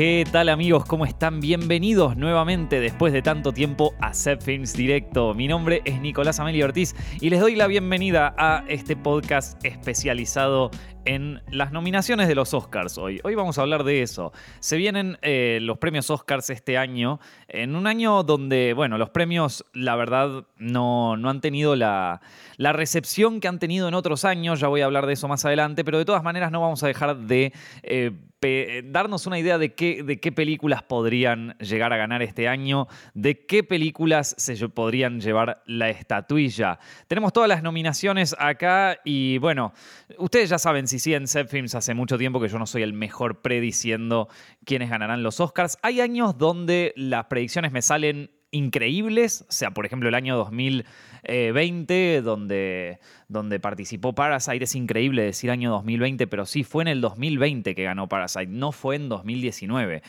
¿Qué tal amigos? ¿Cómo están? Bienvenidos nuevamente después de tanto tiempo a Set Films Directo. Mi nombre es Nicolás Amelio Ortiz y les doy la bienvenida a este podcast especializado en las nominaciones de los Oscars hoy. Hoy vamos a hablar de eso. Se vienen eh, los premios Oscars este año, en un año donde, bueno, los premios, la verdad, no, no han tenido la, la, recepción que han tenido en otros años. Ya voy a hablar de eso más adelante, pero de todas maneras no vamos a dejar de... Eh, darnos una idea de qué, películas podrían llegar a ganar este año, de qué películas se podrían llevar la estatuilla. Tenemos todas las nominaciones acá y bueno, ustedes ya saben si siguen Set Films hace mucho tiempo que yo no soy el mejor prediciendo quiénes ganarán los Oscars. Hay años donde las predicciones me salen increíbles, o sea, por ejemplo, el año 2020, donde, donde participó Parasite, es increíble decir año 2020, pero sí, fue en el 2020 que ganó Parasite, no fue en 2019.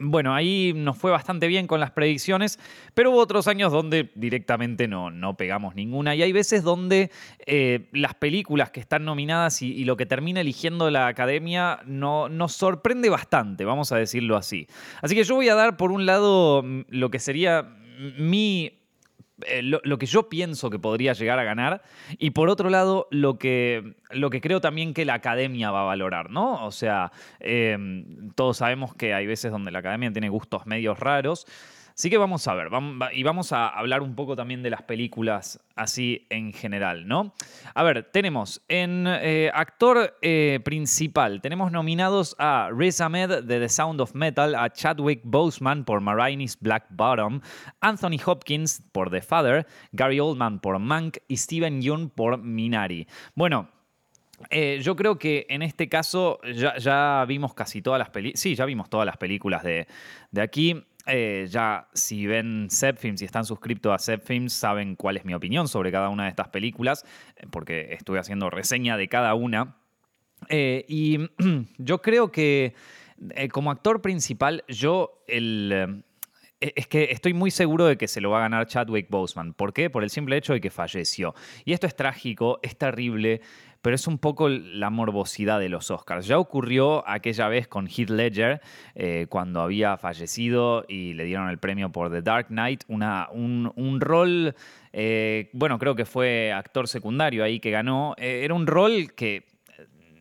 Bueno, ahí nos fue bastante bien con las predicciones, pero hubo otros años donde directamente no, no pegamos ninguna. Y hay veces donde eh, las películas que están nominadas y, lo que termina eligiendo la academia no, nos sorprende bastante, vamos a decirlo así. Así que yo voy a dar por un lado mm, lo que sería mi eh, lo, que yo pienso que podría llegar a ganar y por otro lado lo que, lo que creo también que la academia va a valorar, ¿no? O sea, em, todos sabemos que hay veces donde la academia tiene gustos medios raros. Así que vamos a ver, y vamos a hablar un poco también de las películas así en general, ¿no? A ver, tenemos en eh, actor eh, principal, tenemos nominados a Riz Ahmed de The Sound of Metal, a Chadwick Boseman por Marini's Black Bottom, Anthony Hopkins por The Father, Gary Oldman por Mank y Steven Yeun por Minari. Bueno, eh, yo creo que en este caso ya, vimos casi todas las películas. Sí, ya vimos todas las películas de, de aquí. Eh, ya si ven Films y están suscritos a Films saben cuál es mi opinión sobre cada una de estas películas, eh, porque estuve haciendo reseña de cada una. Eh, y yo creo que como actor principal, yo el... Es que estoy muy seguro de que se lo va a ganar Chadwick Boseman. ¿Por qué? Por el simple hecho de que falleció. Y esto es trágico, es terrible pero es un poco la morbosidad de los Oscars. Ya ocurrió aquella vez con Heath Ledger, eh, cuando había fallecido y le dieron el premio por The Dark Knight, un, rol, eh, bueno, creo que fue actor secundario ahí que ganó, eh, era un rol que,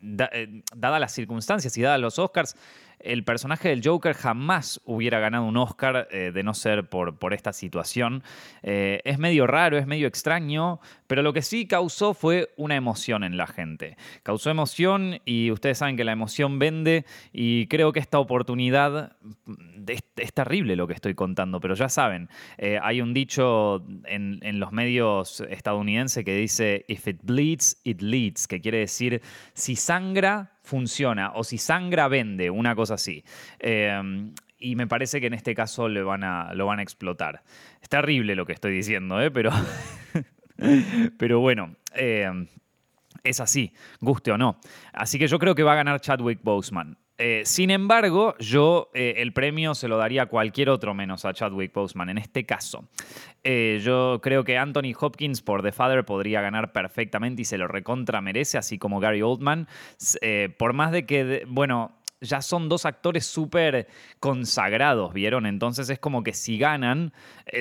dadas las circunstancias y dadas los Oscars, el personaje del Joker jamás hubiera ganado un Oscar eh, de no ser por, por esta situación. Eh, es medio raro, es medio extraño, pero lo que sí causó fue una emoción en la gente. Causó emoción y ustedes saben que la emoción vende y creo que esta oportunidad es, terrible lo que estoy contando, pero ya saben, eh, hay un dicho en, en los medios estadounidenses que dice, if it bleeds, it leads, que quiere decir, si sangra, funciona o si sangra vende, una cosa así. Em, y me parece que en este caso lo van a, lo van a explotar. Es terrible lo que estoy diciendo, ¿eh? pero, pero bueno. Em, es así, guste o no. Así que yo creo que va a ganar Chadwick Boseman. Eh, sin embargo, yo eh, el premio se lo daría a cualquier otro menos a Chadwick Boseman en este caso. Eh, yo creo que Anthony Hopkins por The Father podría ganar perfectamente y se lo recontra merece, así como Gary Oldman. por más de que, bueno, ya son dos actores súper consagrados, ¿vieron? Entonces es como que si ganan,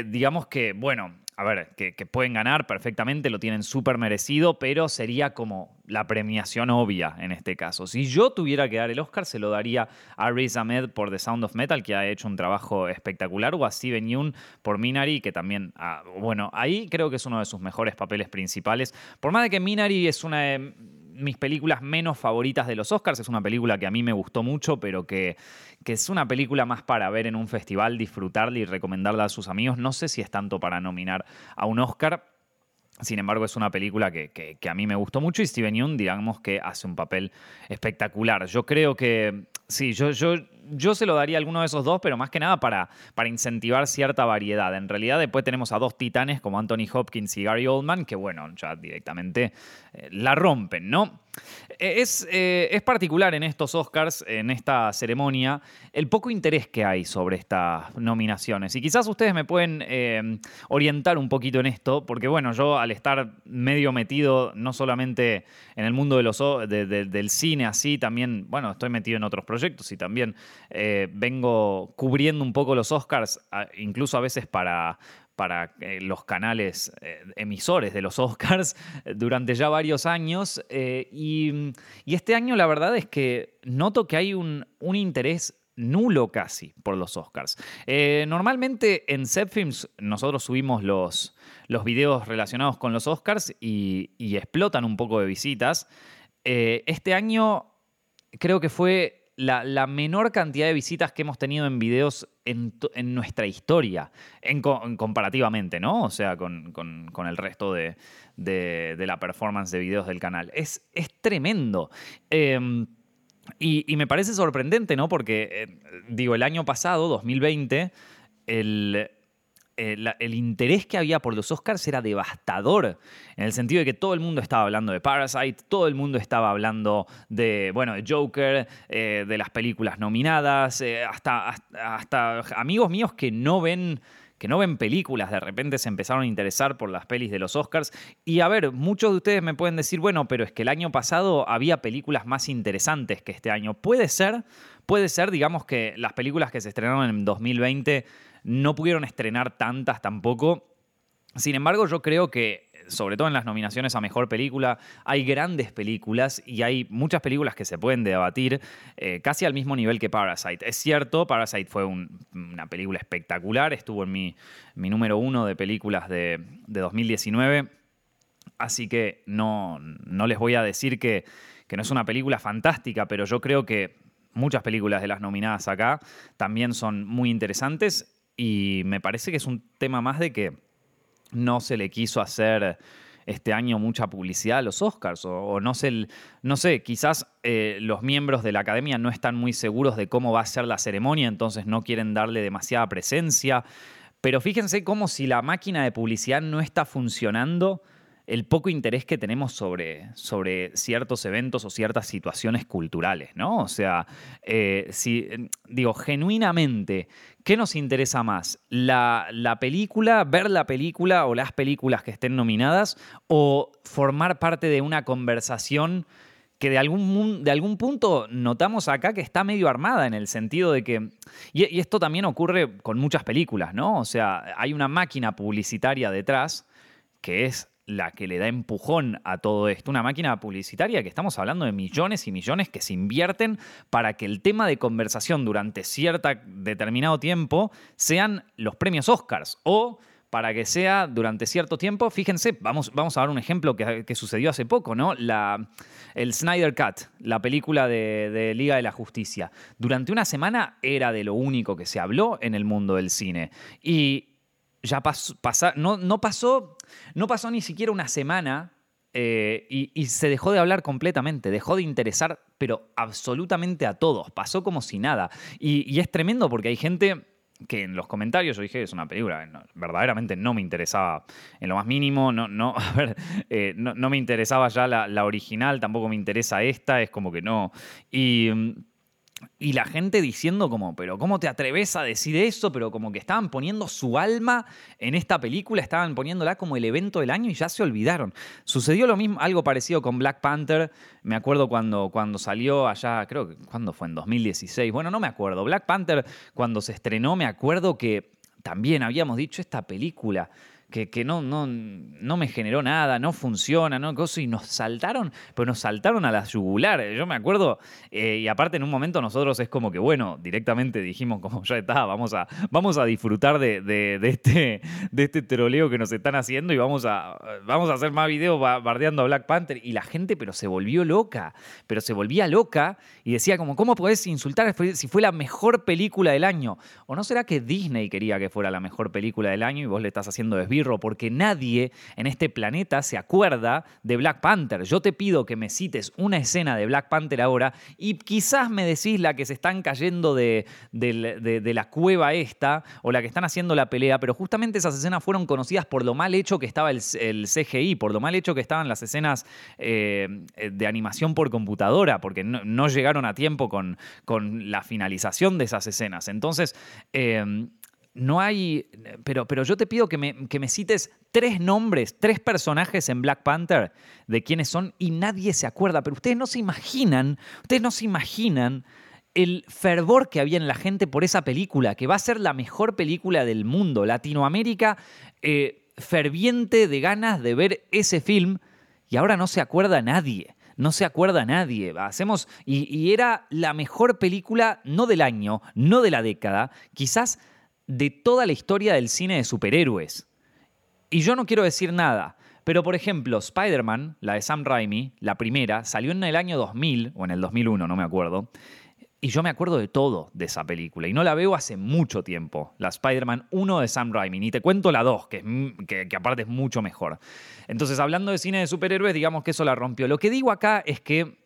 digamos que, bueno, a ver, que, pueden ganar perfectamente, lo tienen súper merecido, pero sería como la premiación obvia en este caso. Si yo tuviera que dar el Oscar, se lo daría a Riz Ahmed por The Sound of Metal, que ha hecho un trabajo espectacular, o a Steven Yeun por Minari, que también, ah, bueno, ahí creo que es uno de sus mejores papeles principales. Por más de que Minari es una de mis películas menos favoritas de los Oscars, es una película que a mí me gustó mucho, pero que, que es una película más para ver en un festival, disfrutarla y recomendarla a sus amigos. No sé si es tanto para nominar a un Oscar. Sin embargo, es una película que, a mí me gustó mucho y Steven Yeun, digamos que hace un papel espectacular. Yo creo que, sí, yo, yo, yo se lo daría a alguno de esos dos, pero más que nada para, para incentivar cierta variedad. En realidad, después tenemos a dos titanes como Anthony Hopkins y Gary Oldman, que bueno, ya directamente eh, la rompen, ¿no? Eh, es, eh, es, particular en estos Oscars, en esta ceremonia, el poco interés que hay sobre estas nominaciones. Y quizás ustedes me pueden orientar un poquito en esto, porque bueno, yo al estar medio metido no solamente en el mundo de del cine así, también, bueno, estoy metido en otros proyectos y también eh, vengo cubriendo un poco los Oscars, incluso a veces para, para eh, los canales eh, emisores de los Oscars durante ya varios años. y, este año la verdad es que noto que hay un, un interés nulo casi por los Oscars. normalmente en Zepfilms nosotros subimos los, los videos relacionados con los Oscars y, y explotan un poco de visitas. este año creo que fue la, menor cantidad de visitas que hemos tenido en videos en, nuestra historia, en, comparativamente, ¿no? O sea, con, el resto de, la performance de videos del canal. Es, es tremendo. Em, y, me parece sorprendente, ¿no? Porque, eh, digo, el año pasado, 2020, el, eh, el, interés que había por los Oscars era devastador, en el sentido de que todo el mundo estaba hablando de Parasite, todo el mundo estaba hablando de, bueno, de Joker, eh, de las películas nominadas, eh, hasta, hasta, amigos míos que no ven que no ven películas, de repente se empezaron a interesar por las pelis de los Oscars. Y a ver, muchos de ustedes me pueden decir, bueno, pero es que el año pasado había películas más interesantes que este año. Puede ser, puede ser, digamos que las películas que se estrenaron en 2020 no pudieron estrenar tantas tampoco. Sin embargo, yo creo que, sobre todo en las nominaciones a Mejor Película, hay grandes películas y hay muchas películas que se pueden debatir eh, casi al mismo nivel que Parasite. Es cierto, Parasite fue una película espectacular, estuvo en mi, número uno de películas de, 2019, así que no, no, les voy a decir que, que no es una película fantástica, pero yo creo que muchas películas de las nominadas acá también son muy interesantes y me parece que es un tema más de que no se le quiso hacer este año mucha publicidad a los Oscars, o, no, sé, no sé, quizás eh, los miembros de la academia no están muy seguros de cómo va a ser la ceremonia, entonces no quieren darle demasiada presencia. Pero fíjense cómo si la máquina de publicidad no está funcionando, el poco interés que tenemos sobre, sobre ciertos eventos o ciertas situaciones culturales, ¿no? O sea, eh, si, digo, genuinamente, ¿qué nos interesa más? La, ¿La película, ver la película o las películas que estén nominadas o formar parte de una conversación? que de algún, de algún punto notamos acá que está medio armada en el sentido de que, y, y, esto también ocurre con muchas películas, ¿no? O sea, hay una máquina publicitaria detrás que es la que le da empujón a todo esto. Una máquina publicitaria que estamos hablando de millones y millones que se invierten para que el tema de conversación durante cierto determinado tiempo sean los premios Oscars o para que sea durante cierto tiempo, fíjense, vamos, vamos a dar un ejemplo que, sucedió hace poco, ¿no? La, el Snyder Cut, la película de, de, Liga de la Justicia. Durante una semana era de lo único que se habló en el mundo del cine. Y ya pasó, no, no, pasó, no pasó ni siquiera una semana eh, y, se dejó de hablar completamente, dejó de interesar, pero absolutamente a todos, pasó como si nada. Y, es tremendo porque hay gente que en los comentarios yo dije es una película verdaderamente no me interesaba en lo más mínimo, no, no, eh, no, me interesaba ya la, original, tampoco me interesa esta, es como que no. Mm, y la gente diciendo como, pero ¿cómo te atreves a decir eso? Pero como que estaban poniendo su alma en esta película, estaban poniéndola como el evento del año y ya se olvidaron. Sucedió lo mismo, algo parecido con Black Panther. Me acuerdo cuando, cuando salió allá, creo que, ¿cuándo fue? En 2016. Bueno, no me acuerdo. Black Panther, cuando se estrenó, me acuerdo que también habíamos dicho esta película que, no, no, no, me generó nada, no funciona, ¿no? Y nos saltaron, pero nos saltaron a las yugulares. Yo me acuerdo, eh, y aparte en un momento nosotros es como que, bueno, directamente dijimos, como ya está, vamos a, vamos a disfrutar de, este, de este troleo que nos están haciendo y vamos a, vamos a hacer más videos bardeando a Black Panther. Y la gente, pero se volvió loca, pero se volvía loca y decía como, ¿cómo podés insultar si fue la mejor película del año? ¿O no será que Disney quería que fuera la mejor película del año y vos le estás haciendo desvío? Porque nadie en este planeta se acuerda de Black Panther. Yo te pido que me cites una escena de Black Panther ahora y quizás me decís la que se están cayendo de, la cueva esta o la que están haciendo la pelea, pero justamente esas escenas fueron conocidas por lo mal hecho que estaba el, CGI, por lo mal hecho que estaban las escenas eh, de animación por computadora, porque no, llegaron a tiempo con, con, la finalización de esas escenas. Entonces, eh, no hay. Pero, pero yo te pido que me, que me, cites tres nombres, tres personajes en Black Panther de quiénes son y nadie se acuerda. Pero ustedes no se imaginan, ustedes no se imaginan el fervor que había en la gente por esa película, que va a ser la mejor película del mundo. Latinoamérica, eh, ferviente de ganas de ver ese film, y ahora no se acuerda nadie. No se acuerda nadie. Hacemos. Y era la mejor película, no del año, no de la década, quizás de toda la historia del cine de superhéroes. Y yo no quiero decir nada, pero por ejemplo, Spider-Man, la de Sam Raimi, la primera, salió en el año 2000 o en el 2001, no me acuerdo. Y yo me acuerdo de todo de esa película. Y no la veo hace mucho tiempo. La Spider-Man 1 de Sam Raimi. Ni te cuento la 2, que, que, aparte es mucho mejor. Entonces, hablando de cine de superhéroes, digamos que eso la rompió. Lo que digo acá es que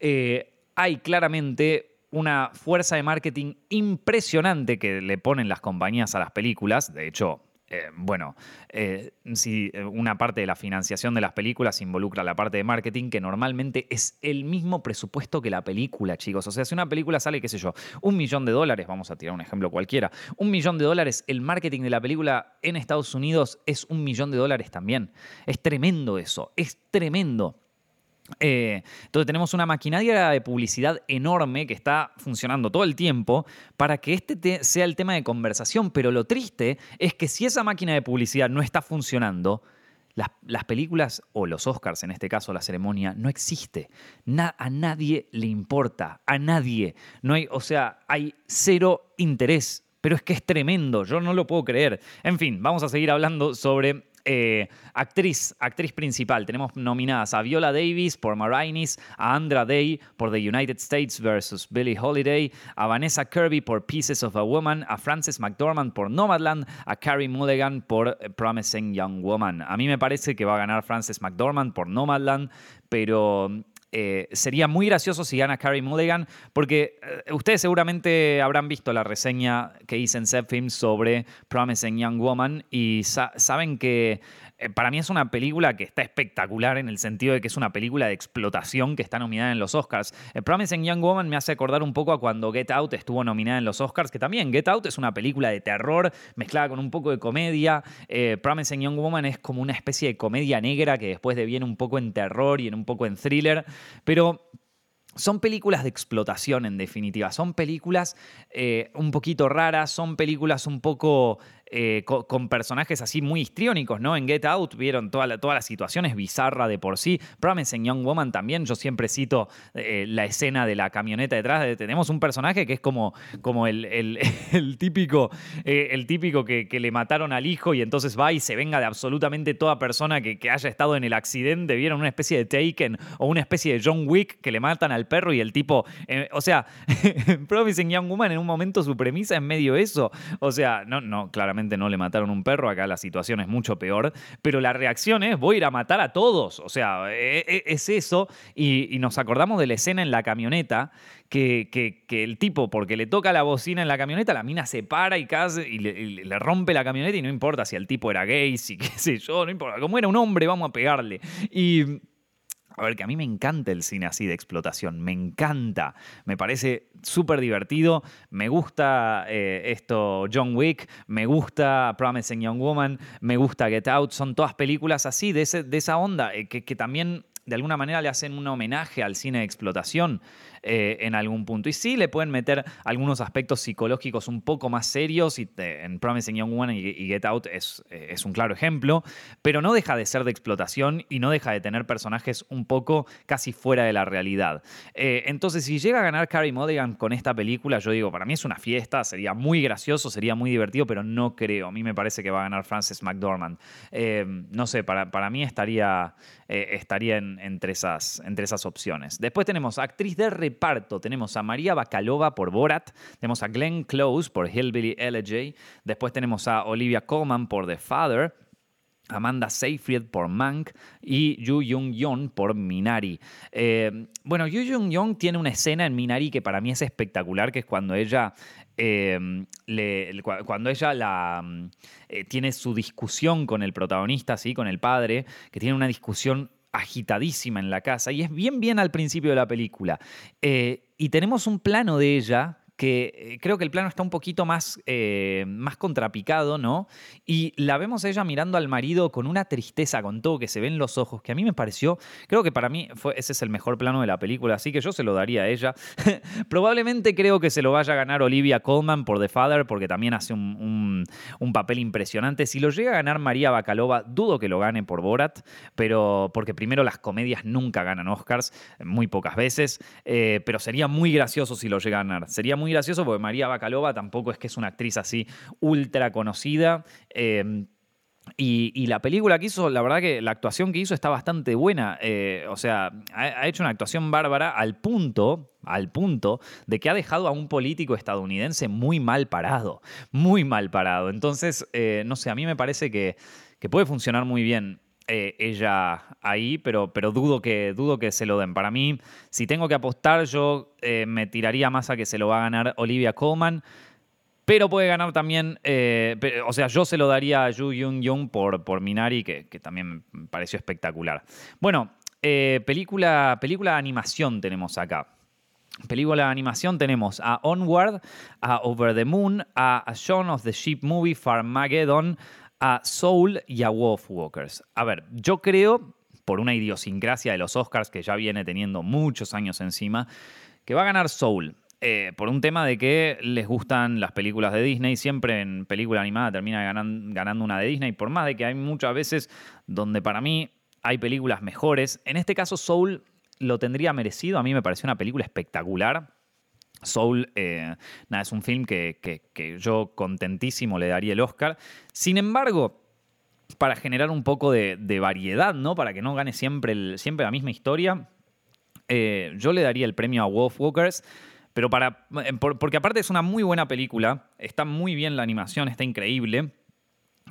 eh, hay claramente una fuerza de marketing impresionante que le ponen las compañías a las películas. De hecho, eh, bueno, eh, si eh, una parte de la financiación de las películas involucra la parte de marketing, que normalmente es el mismo presupuesto que la película, chicos. O sea, si una película sale, qué sé yo, un millón de dólares, vamos a tirar un ejemplo cualquiera, un millón de dólares, el marketing de la película en Estados Unidos es un millón de dólares también. Es tremendo eso, es tremendo. Eh, entonces tenemos una maquinaria de publicidad enorme que está funcionando todo el tiempo para que este sea el tema de conversación, pero lo triste es que si esa máquina de publicidad no está funcionando, las, películas o los Oscars, en este caso la ceremonia, no existe. a nadie le importa, a nadie. No hay, o sea, hay cero interés, pero es que es tremendo, yo no lo puedo creer. En fin, vamos a seguir hablando sobre eh, actriz, actriz principal. Tenemos nominadas a Viola Davis por Marainis, a Andra Day por The United States vs. Billie Holiday, a Vanessa Kirby por Pieces of a Woman, a Frances McDormand por Nomadland, a Carrie Mulligan por Promising Young Woman. A mí me parece que va a ganar Frances McDormand por Nomadland, pero eh, sería muy gracioso si gana Carrie Mulligan, porque eh, ustedes seguramente habrán visto la reseña que hice en Set sobre Promising Young Woman y saben que para mí es una película que está espectacular en el sentido de que es una película de explotación que está nominada en los Oscars. El Promising Young Woman me hace acordar un poco a cuando Get Out estuvo nominada en los Oscars, que también Get Out es una película de terror mezclada con un poco de comedia. Eh, Promising Young Woman es como una especie de comedia negra que después deviene un poco en terror y en un poco en thriller. Pero son películas de explotación, en definitiva. Son películas eh, un poquito raras, son películas un poco eh, con, personajes así muy histriónicos, ¿no? En Get Out vieron toda la, toda la situación es bizarra de por sí. Promising Young Woman también, yo siempre cito eh, la escena de la camioneta detrás. tenemos un personaje que es como, como el, típico, eh, el típico que, le mataron al hijo y entonces va y se venga de absolutamente toda persona que, haya estado en el accidente. Vieron una especie de Taken o una especie de John Wick que le matan al perro y el tipo, o sea, Promising Young Woman en un momento su premisa es medio eso. O sea, no, no, claramente no le mataron un perro, acá la situación es mucho peor, pero la reacción es voy a ir a matar a todos, o sea, e, e, es eso, y, nos acordamos de la escena en la camioneta, que, que, el tipo, porque le toca la bocina en la camioneta, la mina se para y, casi, y, le, rompe la camioneta y no importa si el tipo era gay, si qué sé yo, no importa, como era un hombre, vamos a pegarle. Y a ver, que a mí me encanta el cine así de explotación, me encanta, me parece súper divertido, me gusta eh, esto John Wick, me gusta Promising Young Woman, me gusta Get Out, son todas películas así, de, de esa onda, eh, que también de alguna manera le hacen un homenaje al cine de explotación. Eh, en algún punto. Y sí, le pueden meter algunos aspectos psicológicos un poco más serios, y en Promising Young Woman y, Get Out es, eh, es, un claro ejemplo, pero no deja de ser de explotación y no deja de tener personajes un poco casi fuera de la realidad. Eh, entonces, si llega a ganar Carrie Mulligan con esta película, yo digo, para mí es una fiesta, sería muy gracioso, sería muy divertido, pero no creo. A mí me parece que va a ganar Frances McDormand. no sé, para, para mí estaría, estaría entre, esas, entre esas opciones. Después tenemos actriz de parto tenemos a María Bacalova por Borat, tenemos a Glenn Close por Hillbilly Elegy, después tenemos a Olivia Colman por The Father, Amanda Seyfried por Mank y Yu Jung Young por Minari. Eh, bueno, Yu Jung Young tiene una escena en Minari que para mí es espectacular, que es cuando ella, eh, cuando ella la, eh, tiene su discusión con el protagonista, ¿sí? con el padre, que tiene una discusión agitadísima en la casa y es bien bien al principio de la película. Eh, y tenemos un plano de ella que eh, creo que el plano está un poquito más, eh, más contrapicado, ¿no? Y la vemos ella mirando al marido con una tristeza, con todo que se ven los ojos, que a mí me pareció, creo que para mí ese es el mejor plano de la película, así que yo se lo daría a ella. Probablemente creo que se lo vaya a ganar Olivia Colman por The Father, porque también hace un, papel impresionante. Si lo llega a ganar María Bacalova, dudo que lo gane por Borat, pero porque primero las comedias nunca ganan Oscars, muy pocas veces, eh, pero sería muy gracioso si lo llega a ganar. Sería gracioso porque María Bacalova tampoco es que es una actriz así ultra conocida. Eh, y, la película que hizo, la verdad que la actuación que hizo está bastante buena. Eh, o sea, ha, hecho una actuación bárbara al punto, al punto de que ha dejado a un político estadounidense muy mal parado. Muy mal parado. Entonces, eh, no sé, a mí me parece que, que puede funcionar muy bien. Eh, ella ahí, pero, pero dudo, que, dudo que se lo den. Para mí, si tengo que apostar, yo me tiraría más a que se lo va a ganar Olivia Colman pero puede ganar también, eh, o sea, yo se lo daría a Yu Young Young por, por Minari, que, también me pareció espectacular. Bueno, eh, película, película de animación tenemos acá. Película de animación tenemos a Onward, a Over the Moon, a, a Shaun of the Sheep Movie, Farmageddon, a Soul y a Wolfwalkers. A ver, yo creo, por una idiosincrasia de los Oscars que ya viene teniendo muchos años encima, que va a ganar Soul. Eh, por un tema de que les gustan las películas de Disney. Siempre en película animada termina ganando una de Disney, por más de que hay muchas veces donde para mí hay películas mejores. En este caso, Soul lo tendría merecido. A mí me pareció una película espectacular. Soul, eh, nada, es un film que, yo contentísimo le daría el Oscar. Sin embargo, para generar un poco de, variedad, ¿no? Para que no gane siempre, siempre la misma historia, eh, yo le daría el premio a Wolf Walkers pero para. Eh, porque aparte es una muy buena película. Está muy bien la animación, está increíble.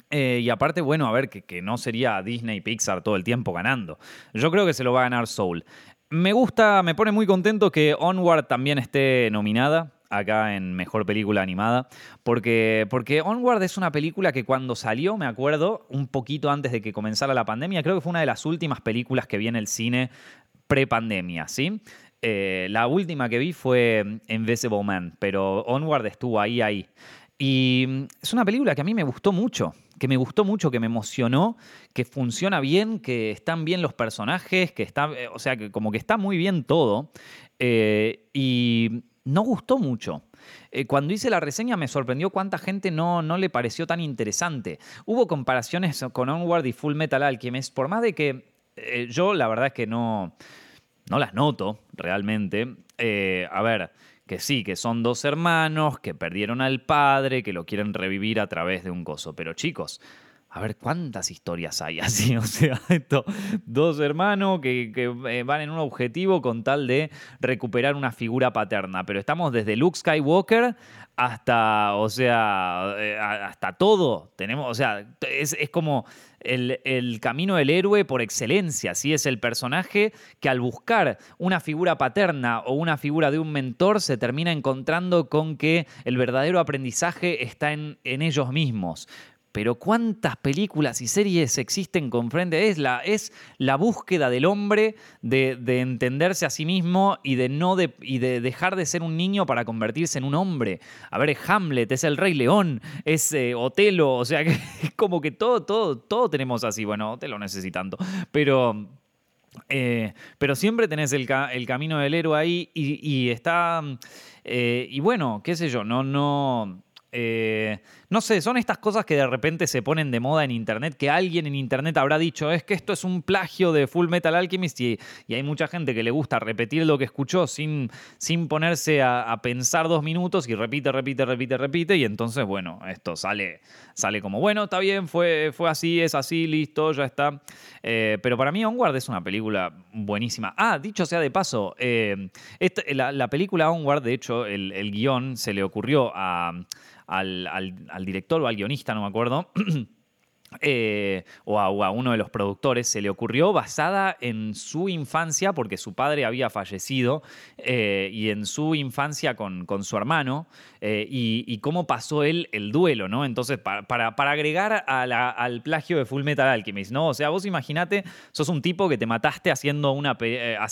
Y aparte, bueno, a ver, que, no sería Disney Pixar todo el tiempo ganando. Yo creo que se lo va a ganar Soul. Me gusta, me pone muy contento que Onward también esté nominada acá en Mejor Película Animada, porque, porque Onward es una película que cuando salió, me acuerdo, un poquito antes de que comenzara la pandemia, creo que fue una de las últimas películas que vi en el cine pre-pandemia, ¿sí? Eh, la última que vi fue Invisible Man, pero Onward estuvo ahí, ahí. Y mm, es una película que a mí me gustó mucho, que me gustó mucho, que me emocionó, que funciona bien, que están bien los personajes, que está, eh, o sea, que como que está muy bien todo. Eh, y no gustó mucho. cuando hice la reseña me sorprendió cuánta gente no, no le pareció tan interesante. Hubo comparaciones con Onward y Full Metal Alchemist, por más de que yo la verdad es que no, no las noto realmente. Eh, a ver, que sí, que son dos hermanos que perdieron al padre, que lo quieren revivir a través de un coso. Pero chicos, a ver cuántas historias hay así. O sea, esto, dos hermanos que, eh, van en un objetivo con tal de recuperar una figura paterna. Pero estamos desde Luke Skywalker hasta, o sea, eh, hasta todo. Tenemos, o sea, es, es como el, camino del héroe por excelencia, ¿sí? Es el personaje que al buscar una figura paterna o una figura de un mentor se termina encontrando con que el verdadero aprendizaje está en, en ellos mismos pero cuántas películas y series existen con frente es la es la búsqueda del hombre de, entenderse a sí mismo y de no de, y de dejar de ser un niño para convertirse en un hombre. A ver es Hamlet es el rey león es eh, Otelo o sea que es como que todo todo todo tenemos así. Bueno Otelo no sé tanto pero eh, pero siempre tenés el, camino del héroe ahí y, está eh, y bueno qué sé yo no no no sé, son estas cosas que de repente se ponen de moda en Internet, que alguien en Internet habrá dicho, es que esto es un plagio de Full Metal Alchemist y, hay mucha gente que le gusta repetir lo que escuchó sin, sin ponerse a, pensar dos minutos y repite, repite, repite, repite y entonces, bueno, esto sale, sale como, bueno, está bien, fue, fue así, es así, listo, ya está. Eh, pero para mí Onward es una película buenísima. Ah, dicho sea de paso, eh, la, película Onward, de hecho, el, el guion se le ocurrió a al, director o al guionista, no me acuerdo. eh, o, a, uno de los productores se le ocurrió basada en su infancia, porque su padre había fallecido, eh, y en su infancia con, su hermano, eh, y, cómo pasó él el duelo, ¿no? Entonces, para, para, agregar al plagio de Full Metal Alchemist, ¿no? O sea, vos imaginate, sos un tipo que te mataste haciendo una... o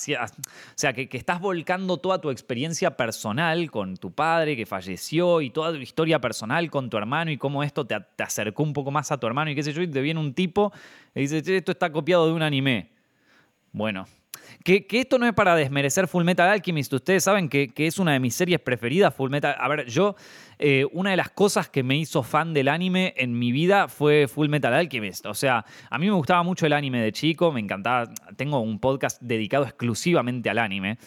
sea, que, estás volcando toda tu experiencia personal con tu padre que falleció y toda tu historia personal con tu hermano y cómo esto te, te acercó un poco más a tu hermano y qué sé y te viene un tipo y dice, esto está copiado de un anime. Bueno, que, esto no es para desmerecer Full Metal Alchemist. Ustedes saben que, es una de mis series preferidas, Full Metal. A ver, yo, eh, una de las cosas que me hizo fan del anime en mi vida fue Full Metal Alchemist. O sea, a mí me gustaba mucho el anime de chico, me encantaba. Tengo un podcast dedicado exclusivamente al anime.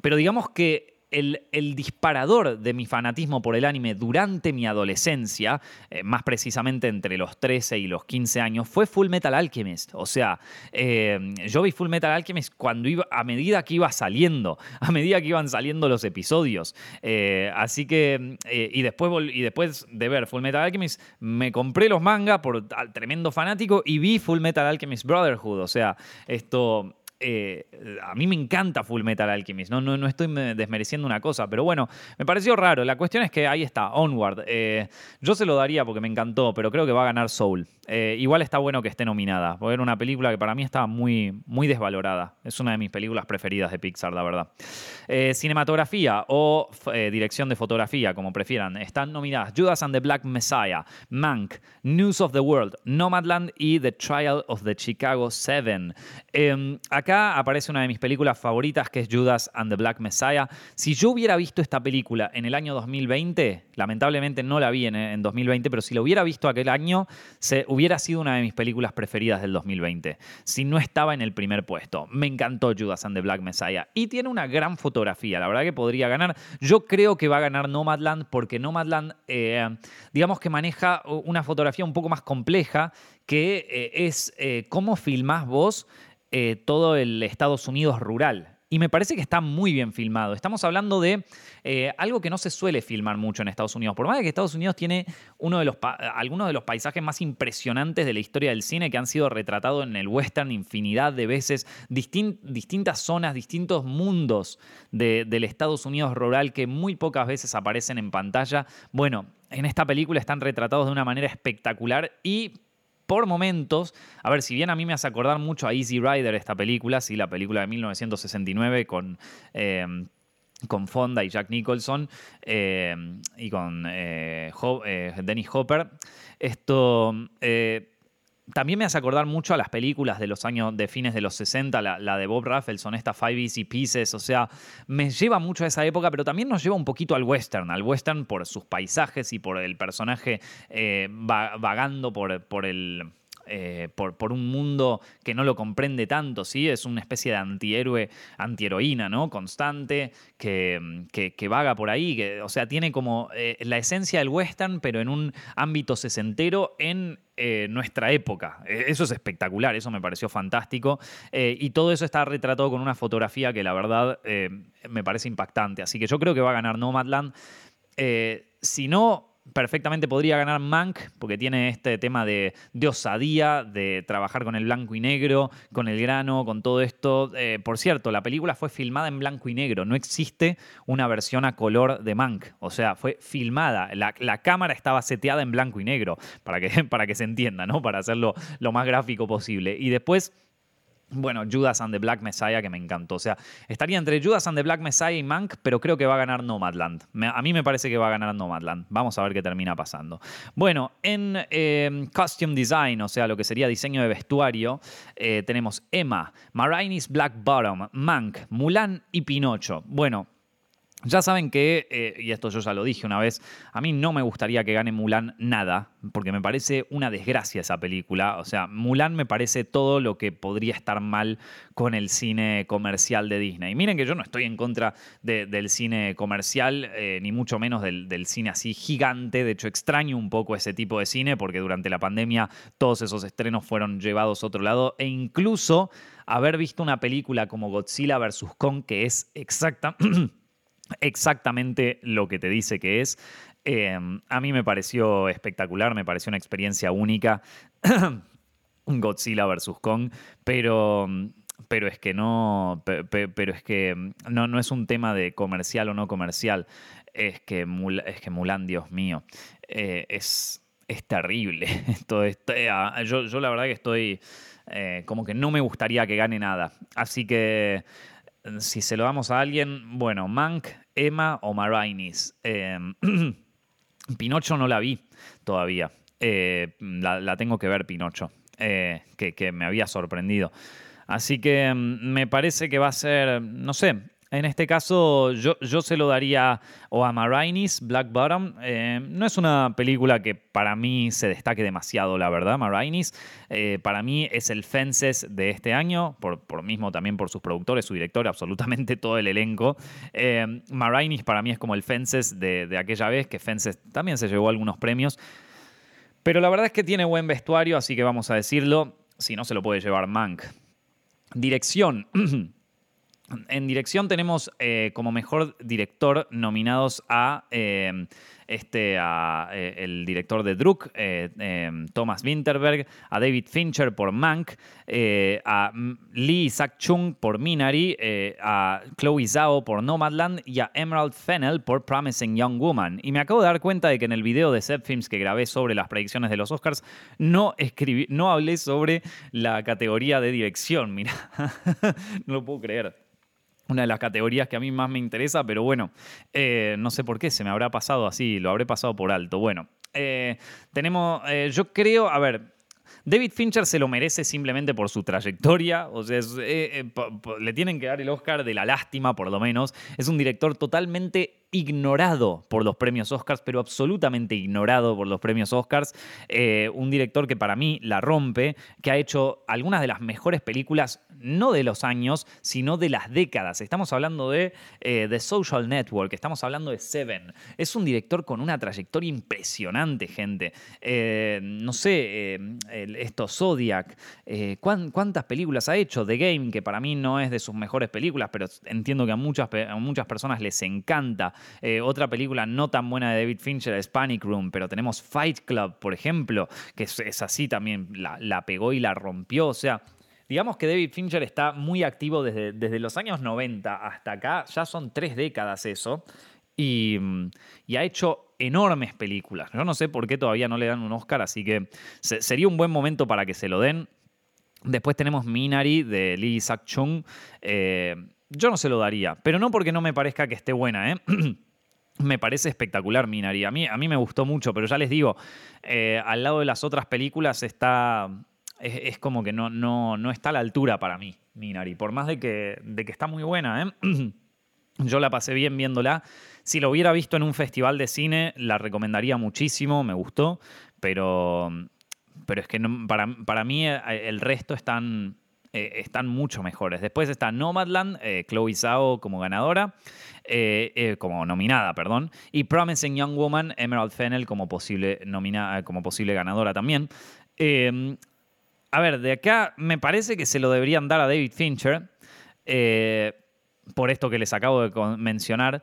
Pero digamos que el, disparador de mi fanatismo por el anime durante mi adolescencia, eh, más precisamente entre los 13 y los 15 años, fue Full Metal Alchemist. O sea, eh, yo vi Full Metal Alchemist cuando iba, a medida que iba saliendo, a medida que iban saliendo los episodios. Eh, así que, y, después, y después de ver Full Metal Alchemist, me compré los mangas por al tremendo fanático y vi Full Metal Alchemist Brotherhood. O sea, esto eh, a mí me encanta Full Metal Alchemist, ¿no? No, no estoy desmereciendo una cosa, pero bueno, me pareció raro. La cuestión es que ahí está, Onward. Eh, yo se lo daría porque me encantó, pero creo que va a ganar Soul. Eh, igual está bueno que esté nominada, porque era una película que para mí estaba muy, muy desvalorada. Es una de mis películas preferidas de Pixar, la verdad. cinematografía o dirección de fotografía, como prefieran, están nominadas Judas and the Black Messiah, Mank, News of the World, Nomadland y The Trial of the Chicago Seven. Em, acá aparece una de mis películas favoritas, que es Judas and the Black Messiah. Si yo hubiera visto esta película en el año 2020, lamentablemente no la vi en, 2020, pero si la hubiera visto aquel año, se, hubiera sido una de mis películas preferidas del 2020. Si no estaba en el primer puesto. Me encantó Judas and the Black Messiah. Y tiene una gran fotografía, la verdad que podría ganar. Yo creo que va a ganar Nomadland porque Nomadland, eh, digamos que maneja una fotografía un poco más compleja, que eh, es eh, cómo filmás vos eh, todo el Estados Unidos rural. Y me parece que está muy bien filmado. Estamos hablando de eh, algo que no se suele filmar mucho en Estados Unidos. Por más de que Estados Unidos tiene uno de los algunos de los paisajes más impresionantes de la historia del cine que han sido retratados en el western infinidad de veces, distintas zonas, distintos mundos del Estados Unidos rural que muy pocas veces aparecen en pantalla. Bueno, en esta película están retratados de una manera espectacular y por momentos, a ver, si bien a mí me hace acordar mucho a Easy Rider esta película, sí, la película de 1969 con... Em, con Fonda y Jack Nicholson em, y con eh, eh, Dennis Hopper. Esto eh, también me hace acordar mucho a las películas de los años de fines de los 60, la, de Bob Raffleson, esta Five Easy Pieces, o sea, me lleva mucho a esa época, pero también nos lleva un poquito al western, al western por sus paisajes y por el personaje eh, vagando por, por el eh, por, un mundo que no lo comprende tanto, ¿sí? Es una especie de antihéroe, antiheroína, ¿no? Constante, que, que, vaga por ahí, que, o sea, tiene como eh, la esencia del western, pero en un ámbito sesentero en eh, nuestra época. Eso es espectacular, eso me pareció fantástico. y todo eso está retratado con una fotografía que la verdad me parece impactante. Así que yo creo que va a ganar Nomadland. si no, perfectamente podría ganar Mank, porque tiene este tema de, osadía, de trabajar con el blanco y negro, con el grano, con todo esto. Eh, por cierto, la película fue filmada en blanco y negro, no existe una versión a color de Mank, o sea, fue filmada, la, cámara estaba seteada en blanco y negro, para que, para que se entienda, ¿no? Para hacerlo lo más gráfico posible. Y después bueno, Judas and the Black Messiah, que me encantó. O sea, estaría entre Judas and the Black Messiah y Mank, pero creo que va a ganar Nomadland. a mí me parece que va a ganar Nomadland. Vamos a ver qué termina pasando. Bueno, en eh, Costume Design, o sea, lo que sería diseño de vestuario, eh, tenemos Emma, Marainis Black Bottom, Mank, Mulan y Pinocho. Bueno, ya saben que, eh, y esto yo ya lo dije una vez, a mí no me gustaría que gane Mulan nada, porque me parece una desgracia esa película. O sea, Mulan me parece todo lo que podría estar mal con el cine comercial de Disney. Miren que yo no estoy en contra del cine comercial, eh, ni mucho menos del, del, cine así gigante. De hecho, extraño un poco ese tipo de cine, porque durante la pandemia todos esos estrenos fueron llevados a otro lado, e incluso haber visto una película como Godzilla vs. Kong, que es exacta. exactamente lo que te dice que es. Em, a mí me pareció espectacular, me pareció una experiencia única. Godzilla vs. Kong, pero pero es que no, pero es que no, no es un tema de comercial o no comercial, es que, es que Mulan, Dios mío, eh, es, es terrible. Todo esto, eh, yo, yo, la verdad que estoy eh, como que no me gustaría que gane nada. Así que si se lo damos a alguien, bueno, Mank, Emma o Marainis. Pinocho no la vi todavía. La, tengo que ver, Pinocho, que, que me había sorprendido. Así que mm, me parece que va a ser, no sé, en este caso, yo, yo, se lo daría o a Marainis, Black Bottom. Eh, no es una película que para mí se destaque demasiado, la verdad, Marainis. Eh, para mí es el Fences de este año, por, por, mismo también por sus productores, su director, absolutamente todo el elenco. Eh, Marainis para mí es como el Fences de, de aquella vez, que Fences también se llevó algunos premios. Pero la verdad es que tiene buen vestuario, así que vamos a decirlo, si no se lo puede llevar Mank. Dirección. En dirección tenemos eh, como mejor director nominados a eh, este, a, eh, el director de Druk, Thomas Winterberg, a David Fincher por Mank, a Lee Isaac Chung por Minari, a Chloe Zhao por Nomadland y a Emerald Fennell por Promising Young Woman. Y me acabo de dar cuenta de que en el video de Set Films que grabé sobre las predicciones de los Oscars no, escribí, no hablé sobre la categoría de dirección. Mira, no lo puedo creer una de las categorías que a mí más me interesa, pero bueno, eh, no sé por qué, se me habrá pasado así, lo habré pasado por alto. Bueno, eh, tenemos, eh, yo creo, a ver, David Fincher se lo merece simplemente por su trayectoria, o sea, le tienen que dar el Oscar de la lástima, por lo menos. Es un director totalmente ignorado por los premios Oscars, pero absolutamente ignorado por los premios Oscars. Un director que para mí la rompe, que ha hecho algunas de las mejores películas, no de los años, sino de las décadas. Estamos hablando de eh, The Social Network, estamos hablando de Seven. Es un director con una trayectoria impresionante, gente. Eh, no sé, esto Zodiac, ¿cuántas películas ha hecho? The Game, que para mí no es de sus mejores películas, pero entiendo que a muchas, a muchas personas les encanta. Eh, otra película no tan buena de David Fincher es Panic Room, pero tenemos Fight Club, por ejemplo, que es, así también, la, pegó y la rompió. O sea, Digamos que David Fincher está muy activo desde, desde, los años 90 hasta acá, ya son tres décadas eso, y, ha hecho enormes películas. Yo no sé por qué todavía no le dan un Oscar, así que sería un buen momento para que se lo den. Después tenemos Minari de Lee Isaac Chung. Eh, yo no se lo daría, pero no porque no me parezca que esté buena, ¿eh? me parece espectacular Minari. A mí, a mí me gustó mucho, pero ya les digo, eh, al lado de las otras películas está. Es, como que no, no, no, está a la altura para mí, Minari. Por más de que, de que está muy buena, ¿eh? Yo la pasé bien viéndola. Si lo hubiera visto en un festival de cine, la recomendaría muchísimo, me gustó, pero, pero es que para, para mí eh, el resto están eh, están mucho mejores. Después está Nomadland, eh, Chloe Zhao como ganadora, como nominada, perdón, y Promising Young Woman, Emerald Fennell como posible, como posible ganadora también. Em, a ver, de acá me parece que se lo deberían dar a David Fincher, por esto que les acabo de mencionar.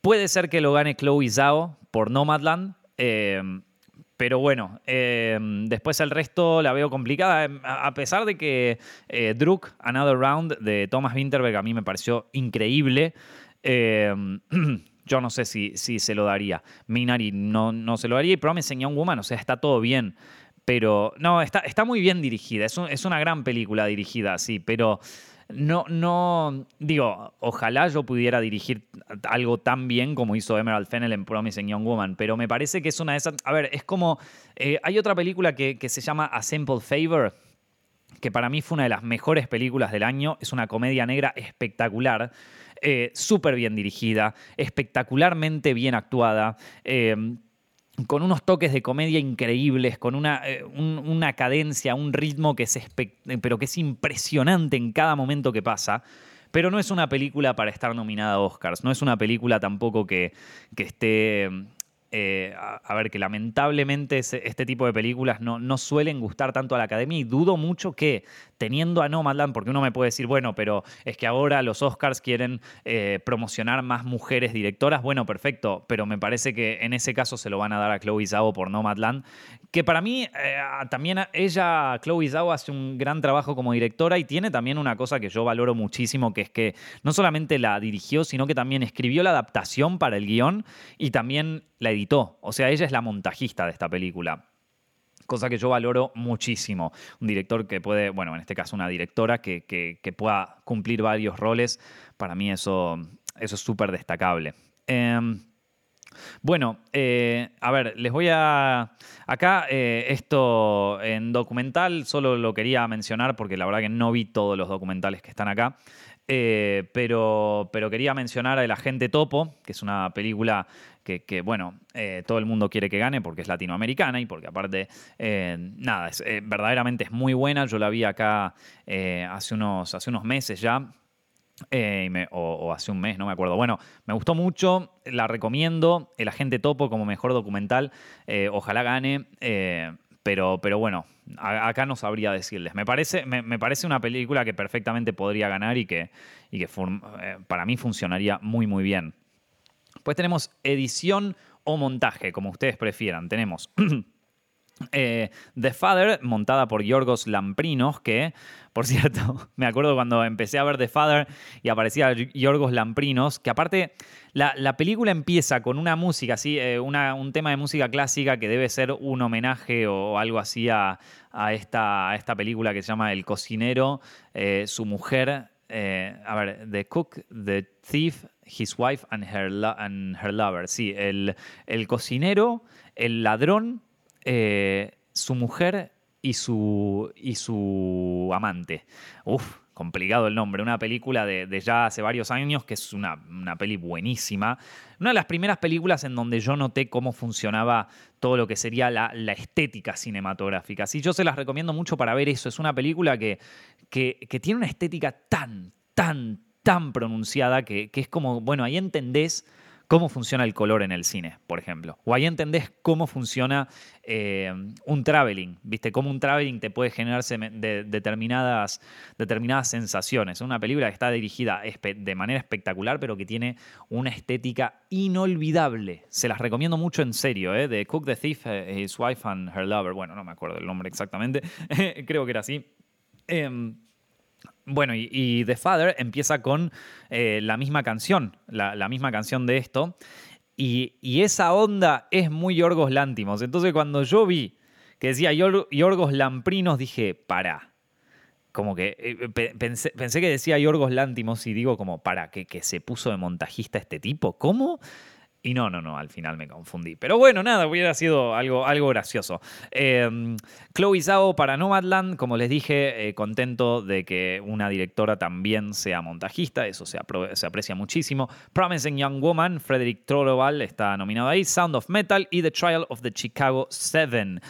Puede ser que lo gane Chloe Zhao por Nomadland. Em, pero bueno, eh, después el resto la veo complicada. Eh, a pesar de que eh, Druk, Another Round de Thomas Winterberg a mí me pareció increíble. yo no sé si, si, se lo daría. Minari no, no se lo daría. Y Promising Young Woman, o sea, está todo bien. Pero no, está, está muy bien dirigida. Es, es una gran película dirigida, sí. Pero no, no, digo, ojalá yo pudiera dirigir algo tan bien como hizo Emerald Fennell en Promising Young Woman, pero me parece que es una de esas, a ver, es como, eh, hay otra película que, se llama A Simple Favor, que para mí fue una de las mejores películas del año, es una comedia negra espectacular. Eh, súper bien dirigida, espectacularmente bien actuada. Eh, con unos toques de comedia increíbles, con una, eh, una cadencia, un ritmo que es, pero que es impresionante en cada momento que pasa. Pero no es una película para estar nominada a Oscars, no es una película tampoco que, que esté eh, a, ver, que lamentablemente este tipo de películas no, no suelen gustar tanto a la academia y dudo mucho que teniendo a Nomadland, porque uno me puede decir, bueno, pero es que ahora los Oscars quieren eh, promocionar más mujeres directoras, bueno, perfecto, pero me parece que en ese caso se lo van a dar a Chloe Zhao por Nomadland, que para mí eh, también ella, Chloe Zhao, hace un gran trabajo como directora y tiene también una cosa que yo valoro muchísimo, que es que no solamente la dirigió, sino que también escribió la adaptación para el guion y también la editó. O sea, ella es la montajista de esta película. Cosa que yo valoro muchísimo. Un director que puede, bueno, en este caso una directora que, pueda cumplir varios roles, para mí eso, eso es súper destacable. Em, bueno, eh, a ver, les voy a... Acá eh, esto en documental solo lo quería mencionar porque la verdad que no vi todos los documentales que están acá. Eh, pero, pero quería mencionar a El Agente Topo, que es una película que, bueno, todo el mundo quiere que gane porque es latinoamericana y porque aparte, nada, verdaderamente es muy buena. Yo la vi acá hace, unos, hace unos meses ya. Eh, o, hace un mes, no me acuerdo. Bueno, me gustó mucho, la recomiendo. El Agente Topo como mejor documental, eh, ojalá gane. Eh, pero, pero bueno, acá no sabría decirles. Me parece, me, parece una película que perfectamente podría ganar y que, y que para mí funcionaría muy, muy bien. Pues tenemos edición o montaje, como ustedes prefieran. Tenemos Eh, The Father, montada por Yorgos Lamprinos, que, por cierto, me acuerdo cuando empecé a ver The Father y aparecía Yorgos Lamprinos, que aparte la, película empieza con una música, así, eh, un tema de música clásica que debe ser un homenaje o algo así a, esta, esta, película que se llama El cocinero, eh, su mujer, a ver, The Cook, The Thief, His Wife and Her, and her Lover. Sí, el, el cocinero, el ladrón eh, su mujer y su, y su amante. Uf, complicado el nombre. Una película de, ya hace varios años que es una, una, peli buenísima. Una de las primeras películas en donde yo noté cómo funcionaba todo lo que sería la, estética cinematográfica. Sí, yo se las recomiendo mucho para ver eso. Es una película que, que, tiene una estética tan, tan, tan pronunciada que, que es como, bueno, ahí entendés cómo funciona el color en el cine, por ejemplo. O ahí entendés cómo funciona eh, un traveling, ¿viste? Cómo un traveling te puede generarse de determinadas, determinadas sensaciones. Una película que está dirigida de manera espectacular, pero que tiene una estética inolvidable. Se las recomiendo mucho en serio, ¿eh? De Cook the Thief, eh, His Wife and Her Lover. Bueno, no me acuerdo el nombre exactamente. Creo que era así. Em, bueno, y, The Father empieza con eh, la misma canción, la, misma canción de esto. Y, esa onda es muy Yorgos Lántimos. Entonces, cuando yo vi que decía Yorgos Lamprinos, dije, para. Como que eh, pensé, que decía Yorgos Lántimos y digo, como, para, que, que se puso de montajista este tipo. ¿Cómo? Y no, no, no, al final me confundí. Pero bueno, nada, hubiera sido algo, algo gracioso. Eh, Chloe Zhao para Nomadland, como les dije, eh, contento de que una directora también sea montajista, eso se, se aprecia muchísimo. Promising Young Woman, Frederick Troloval está nominado ahí, Sound of Metal y The Trial of the Chicago Seven.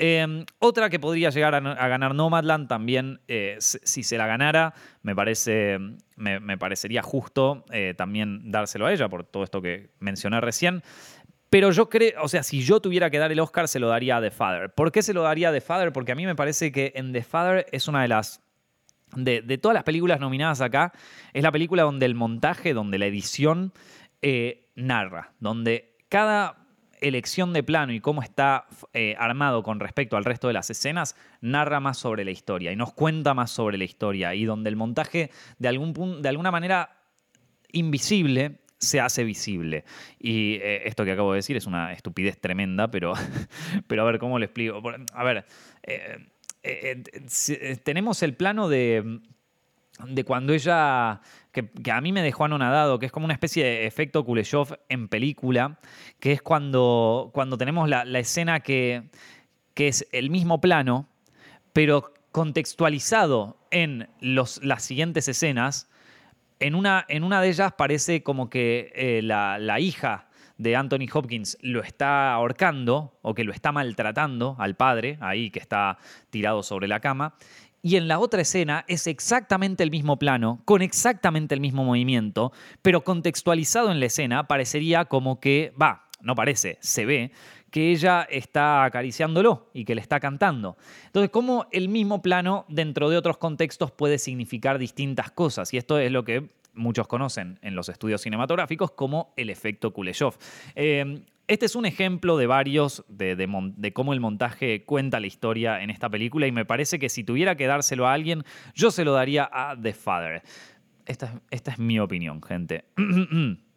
Em, otra que podría llegar a, ganar Nomadland también, eh, si se la ganara, me, parece, me, parecería justo eh, también dárselo a ella por todo esto que mencioné recién. Pero yo creo, o sea, si yo tuviera que dar el Oscar, se lo daría a The Father. ¿Por qué se lo daría a The Father? Porque a mí me parece que en The Father es una de las de, todas las películas nominadas acá, es la película donde el montaje, donde la edición eh, narra, donde cada elección de plano y cómo está eh, armado con respecto al resto de las escenas, narra más sobre la historia y nos cuenta más sobre la historia y donde el montaje de, algún de alguna manera invisible se hace visible. Y eh, esto que acabo de decir es una estupidez tremenda, pero, pero a ver, ¿cómo lo explico? A ver, eh, tenemos el plano de, de cuando ella que, a mí me dejó anonadado, que es como una especie de efecto Kuleshov en película, que es cuando, cuando tenemos la, escena que, que, es el mismo plano, pero contextualizado en los, las siguientes escenas. En una, en una de ellas parece como que eh, la, la hija de Anthony Hopkins lo está ahorcando o que lo está maltratando al padre, ahí que está tirado sobre la cama. Y en la otra escena es exactamente el mismo plano, con exactamente el mismo movimiento, pero contextualizado en la escena parecería como que, va, no parece, se ve que ella está acariciándolo y que le está cantando. Entonces, cómo el mismo plano dentro de otros contextos puede significar distintas cosas. Y esto es lo que muchos conocen en los estudios cinematográficos como el efecto Kuleshov. Eh, este es un ejemplo de varios de, cómo el montaje cuenta la historia en esta película y me parece que si tuviera que dárselo a alguien, yo se lo daría a The Father. Esta, esta es mi opinión, gente.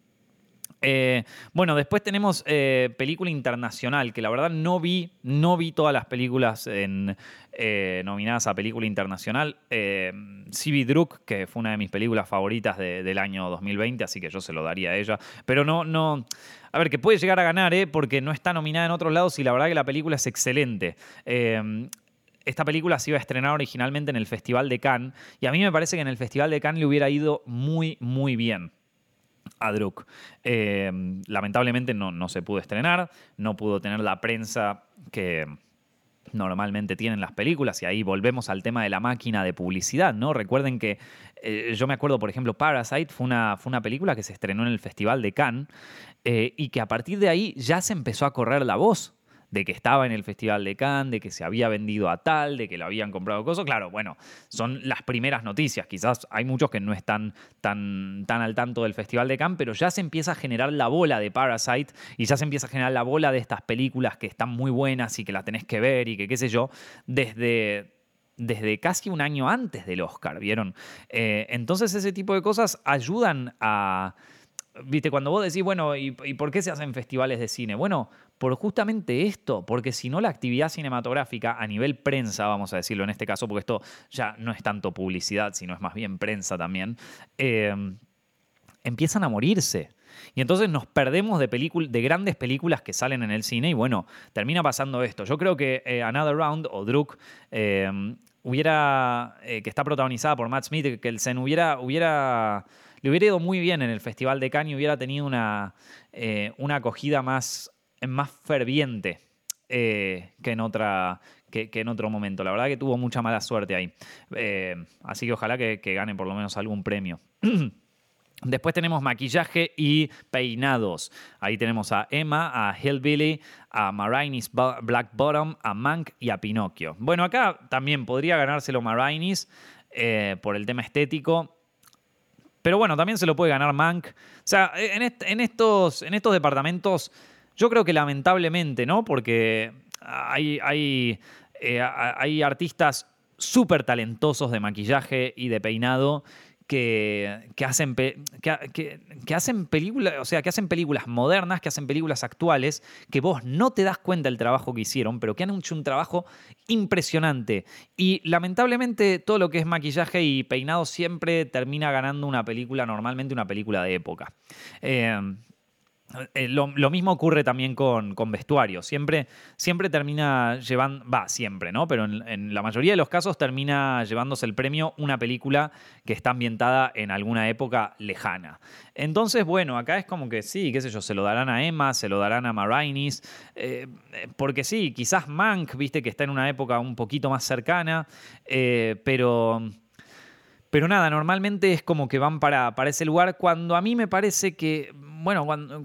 Eh, bueno, después tenemos eh, película internacional, que la verdad no vi, no vi todas las películas eh, nominadas a película internacional. sí Druk, que fue una de mis películas favoritas del año 2020, así que yo se lo daría a ella. Pero no, no. A ver, que puede llegar a ganar, porque no está nominada en otros lados y la verdad que la película es excelente esta película se iba a estrenar originalmente en el Festival de Cannes y a mí me parece que en el Festival de Cannes le hubiera ido muy, muy bien a Druk. Eh, lamentablemente no, no se pudo estrenar, no pudo tener la prensa que normalmente tienen las películas y ahí volvemos al tema de la máquina de publicidad, ¿no? Recuerden que eh, yo me acuerdo, por ejemplo, Parasite fue una, fue una película que se estrenó en el Festival de Cannes eh, y que a partir de ahí ya se empezó a correr la voz de que estaba en el Festival de Cannes, de que se había vendido a tal, de que lo habían comprado cosas. Claro, bueno, son las primeras noticias. Quizás hay muchos que no están tan, tan al tanto del Festival de Cannes, pero ya se empieza a generar la bola de Parasite y ya se empieza a generar la bola de estas películas que están muy buenas y que las tenés que ver y que qué sé yo, desde desde casi un año antes del Oscar, ¿vieron? Eh, entonces ese tipo de cosas ayudan a... Viste, cuando vos decís, bueno, ¿y, ¿y, por qué se hacen festivales de cine? Bueno, por justamente esto, porque si no la actividad cinematográfica a nivel prensa, vamos a decirlo en este caso, porque esto ya no es tanto publicidad, sino es más bien prensa también, eh, empiezan a morirse. Y entonces nos perdemos de, de grandes películas que salen en el cine y bueno, termina pasando esto. Yo creo que eh, Another Round o Druk eh, hubiera, que está protagonizada por Matt Smith, que el hubiera, hubiera, le hubiera ido muy bien en el Festival de Cannes y hubiera tenido una, una acogida más más ferviente eh, que, en otra, que, en otro momento. La verdad que tuvo mucha mala suerte ahí. Eh, así que ojalá que, gane por lo menos algún premio. Después tenemos maquillaje y peinados. Ahí tenemos a Emma, a Hillbilly, a Marainis Black Bottom, a Mank y a Pinocchio. Bueno, acá también podría ganárselo Marainis eh, por el tema estético. Pero bueno, también se lo puede ganar Mank. O sea, en, en, estos, en estos departamentos yo creo que lamentablemente, ¿no? Porque hay, hay, eh, hay artistas súper talentosos de maquillaje y de peinado que, hacen, que, hacen películas, o sea, que hacen películas modernas, que hacen películas actuales, que vos no te das cuenta del trabajo que hicieron, pero que han hecho un trabajo impresionante. Y lamentablemente todo lo que es maquillaje y peinado siempre termina ganando una película, normalmente una película de época. Eh, eh, lo, mismo ocurre también con, vestuario. Siempre, siempre termina llevando, va, siempre, ¿no? Pero en, la mayoría de los casos termina llevándose el premio una película que está ambientada en alguna época lejana. Entonces, bueno, acá es como que sí, qué sé yo, se lo darán a Emma, se lo darán a Marainis, eh, porque sí, quizás Mank, viste que está en una época un poquito más cercana, eh, pero pero nada, normalmente es como que van para, ese lugar cuando a mí me parece que, bueno, cuando,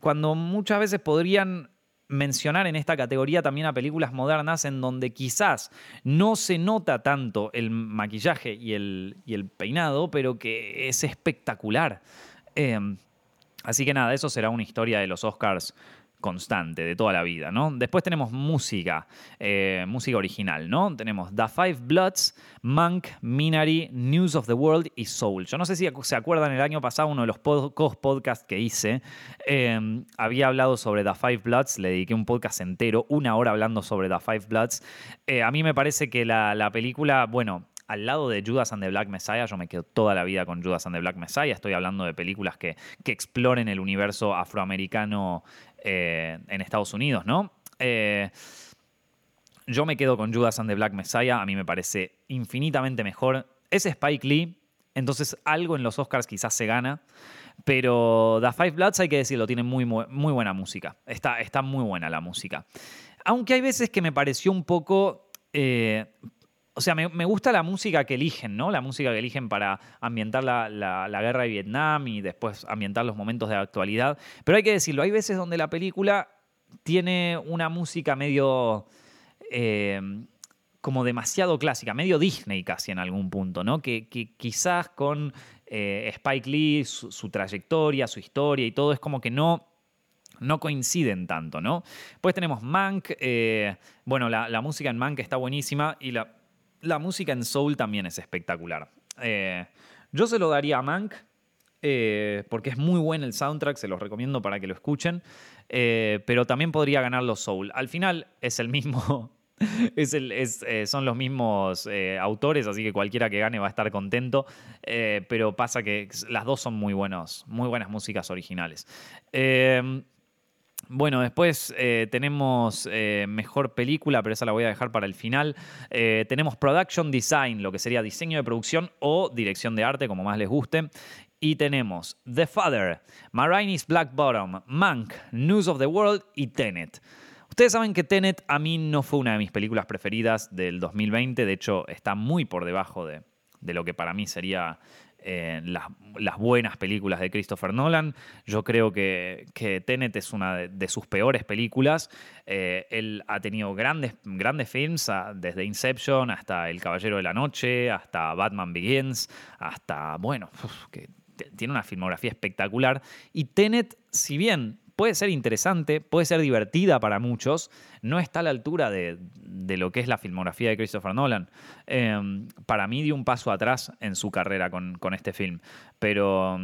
cuando, muchas veces podrían mencionar en esta categoría también a películas modernas en donde quizás no se nota tanto el maquillaje y el, y el peinado, pero que es espectacular. Em, así que nada, eso será una historia de los Oscars constante de toda la vida, ¿no? Después tenemos música, eh, música original, ¿no? Tenemos The Five Bloods, Monk, Minari, News of the World y Soul. Yo no sé si se acuerdan, el año pasado uno de los podcasts que hice, em, había hablado sobre The Five Bloods, le dediqué un podcast entero, una hora hablando sobre The Five Bloods. Eh, a mí me parece que la, la película, bueno, al lado de Judas and the Black Messiah, yo me quedo toda la vida con Judas and the Black Messiah. Estoy hablando de películas que, que exploren el universo afroamericano eh, en Estados Unidos, ¿no? Eh, yo me quedo con Judas and the Black Messiah, a mí me parece infinitamente mejor. Es Spike Lee, entonces algo en los Oscars quizás se gana, pero The Five Bloods, hay que decirlo, tiene muy, muy, buena música. Está, está, muy buena la música. Aunque hay veces que me pareció un poco... Eh, o sea, me, gusta la música que eligen, ¿no? La música que eligen para ambientar la, guerra de Vietnam y después ambientar los momentos de actualidad. Pero hay que decirlo, hay veces donde la película tiene una música medio... Eh, como demasiado clásica, medio Disney casi en algún punto, ¿no? Que, quizás con eh, Spike Lee, su, trayectoria, su historia y todo es como que no, no coinciden tanto, ¿no? Pues tenemos Mank, eh, bueno, la, música en Mank está buenísima y la, la música en Soul también es espectacular. Eh, yo se lo daría a Mank porque es muy buen el soundtrack, se los recomiendo para que lo escuchen, pero también podría ganarlo Soul. Al final es el mismo, eh, son los mismos eh, autores, así que cualquiera que gane va a estar contento. Eh, pero pasa que las dos son muy buenos, muy buenas músicas originales. Bueno, después tenemos mejor película, pero esa la voy a dejar para el final. tenemos Production Design, lo que sería diseño de producción o dirección de arte, como más les guste. Y tenemos The Father, Marini's Black Bottom, Monk, News of the World y Tenet. Ustedes saben que Tenet a mí no fue una de mis películas preferidas del 2020, de hecho está muy por debajo de, lo que para mí sería eh, las, buenas películas de Christopher Nolan. Yo creo que, que Tenet es una de, sus peores películas. Eh, él ha tenido grandes, grandes films, ah, desde Inception hasta El Caballero de la Noche, hasta Batman Begins, hasta, bueno, que tiene una filmografía espectacular. Y Tenet, si bien puede ser interesante, puede ser divertida para muchos, no está a la altura de, lo que es la filmografía de Christopher Nolan. Em, para mí dio un paso atrás en su carrera con, este film. Pero,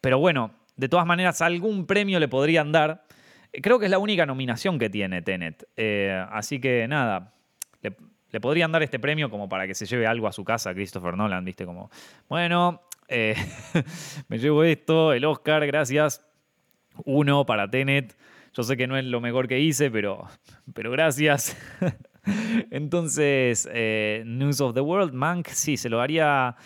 pero bueno, de todas maneras, algún premio le podrían dar. Creo que es la única nominación que tiene Tenet. Eh, así que nada, le, podrían dar este premio como para que se lleve algo a su casa Christopher Nolan, ¿viste? Como, bueno, eh, me llevo esto, el Oscar, gracias uno para Tenet. Yo sé que no es lo mejor que hice, pero, pero gracias. Entonces, eh, News of the World, Mank, sí, se lo haría.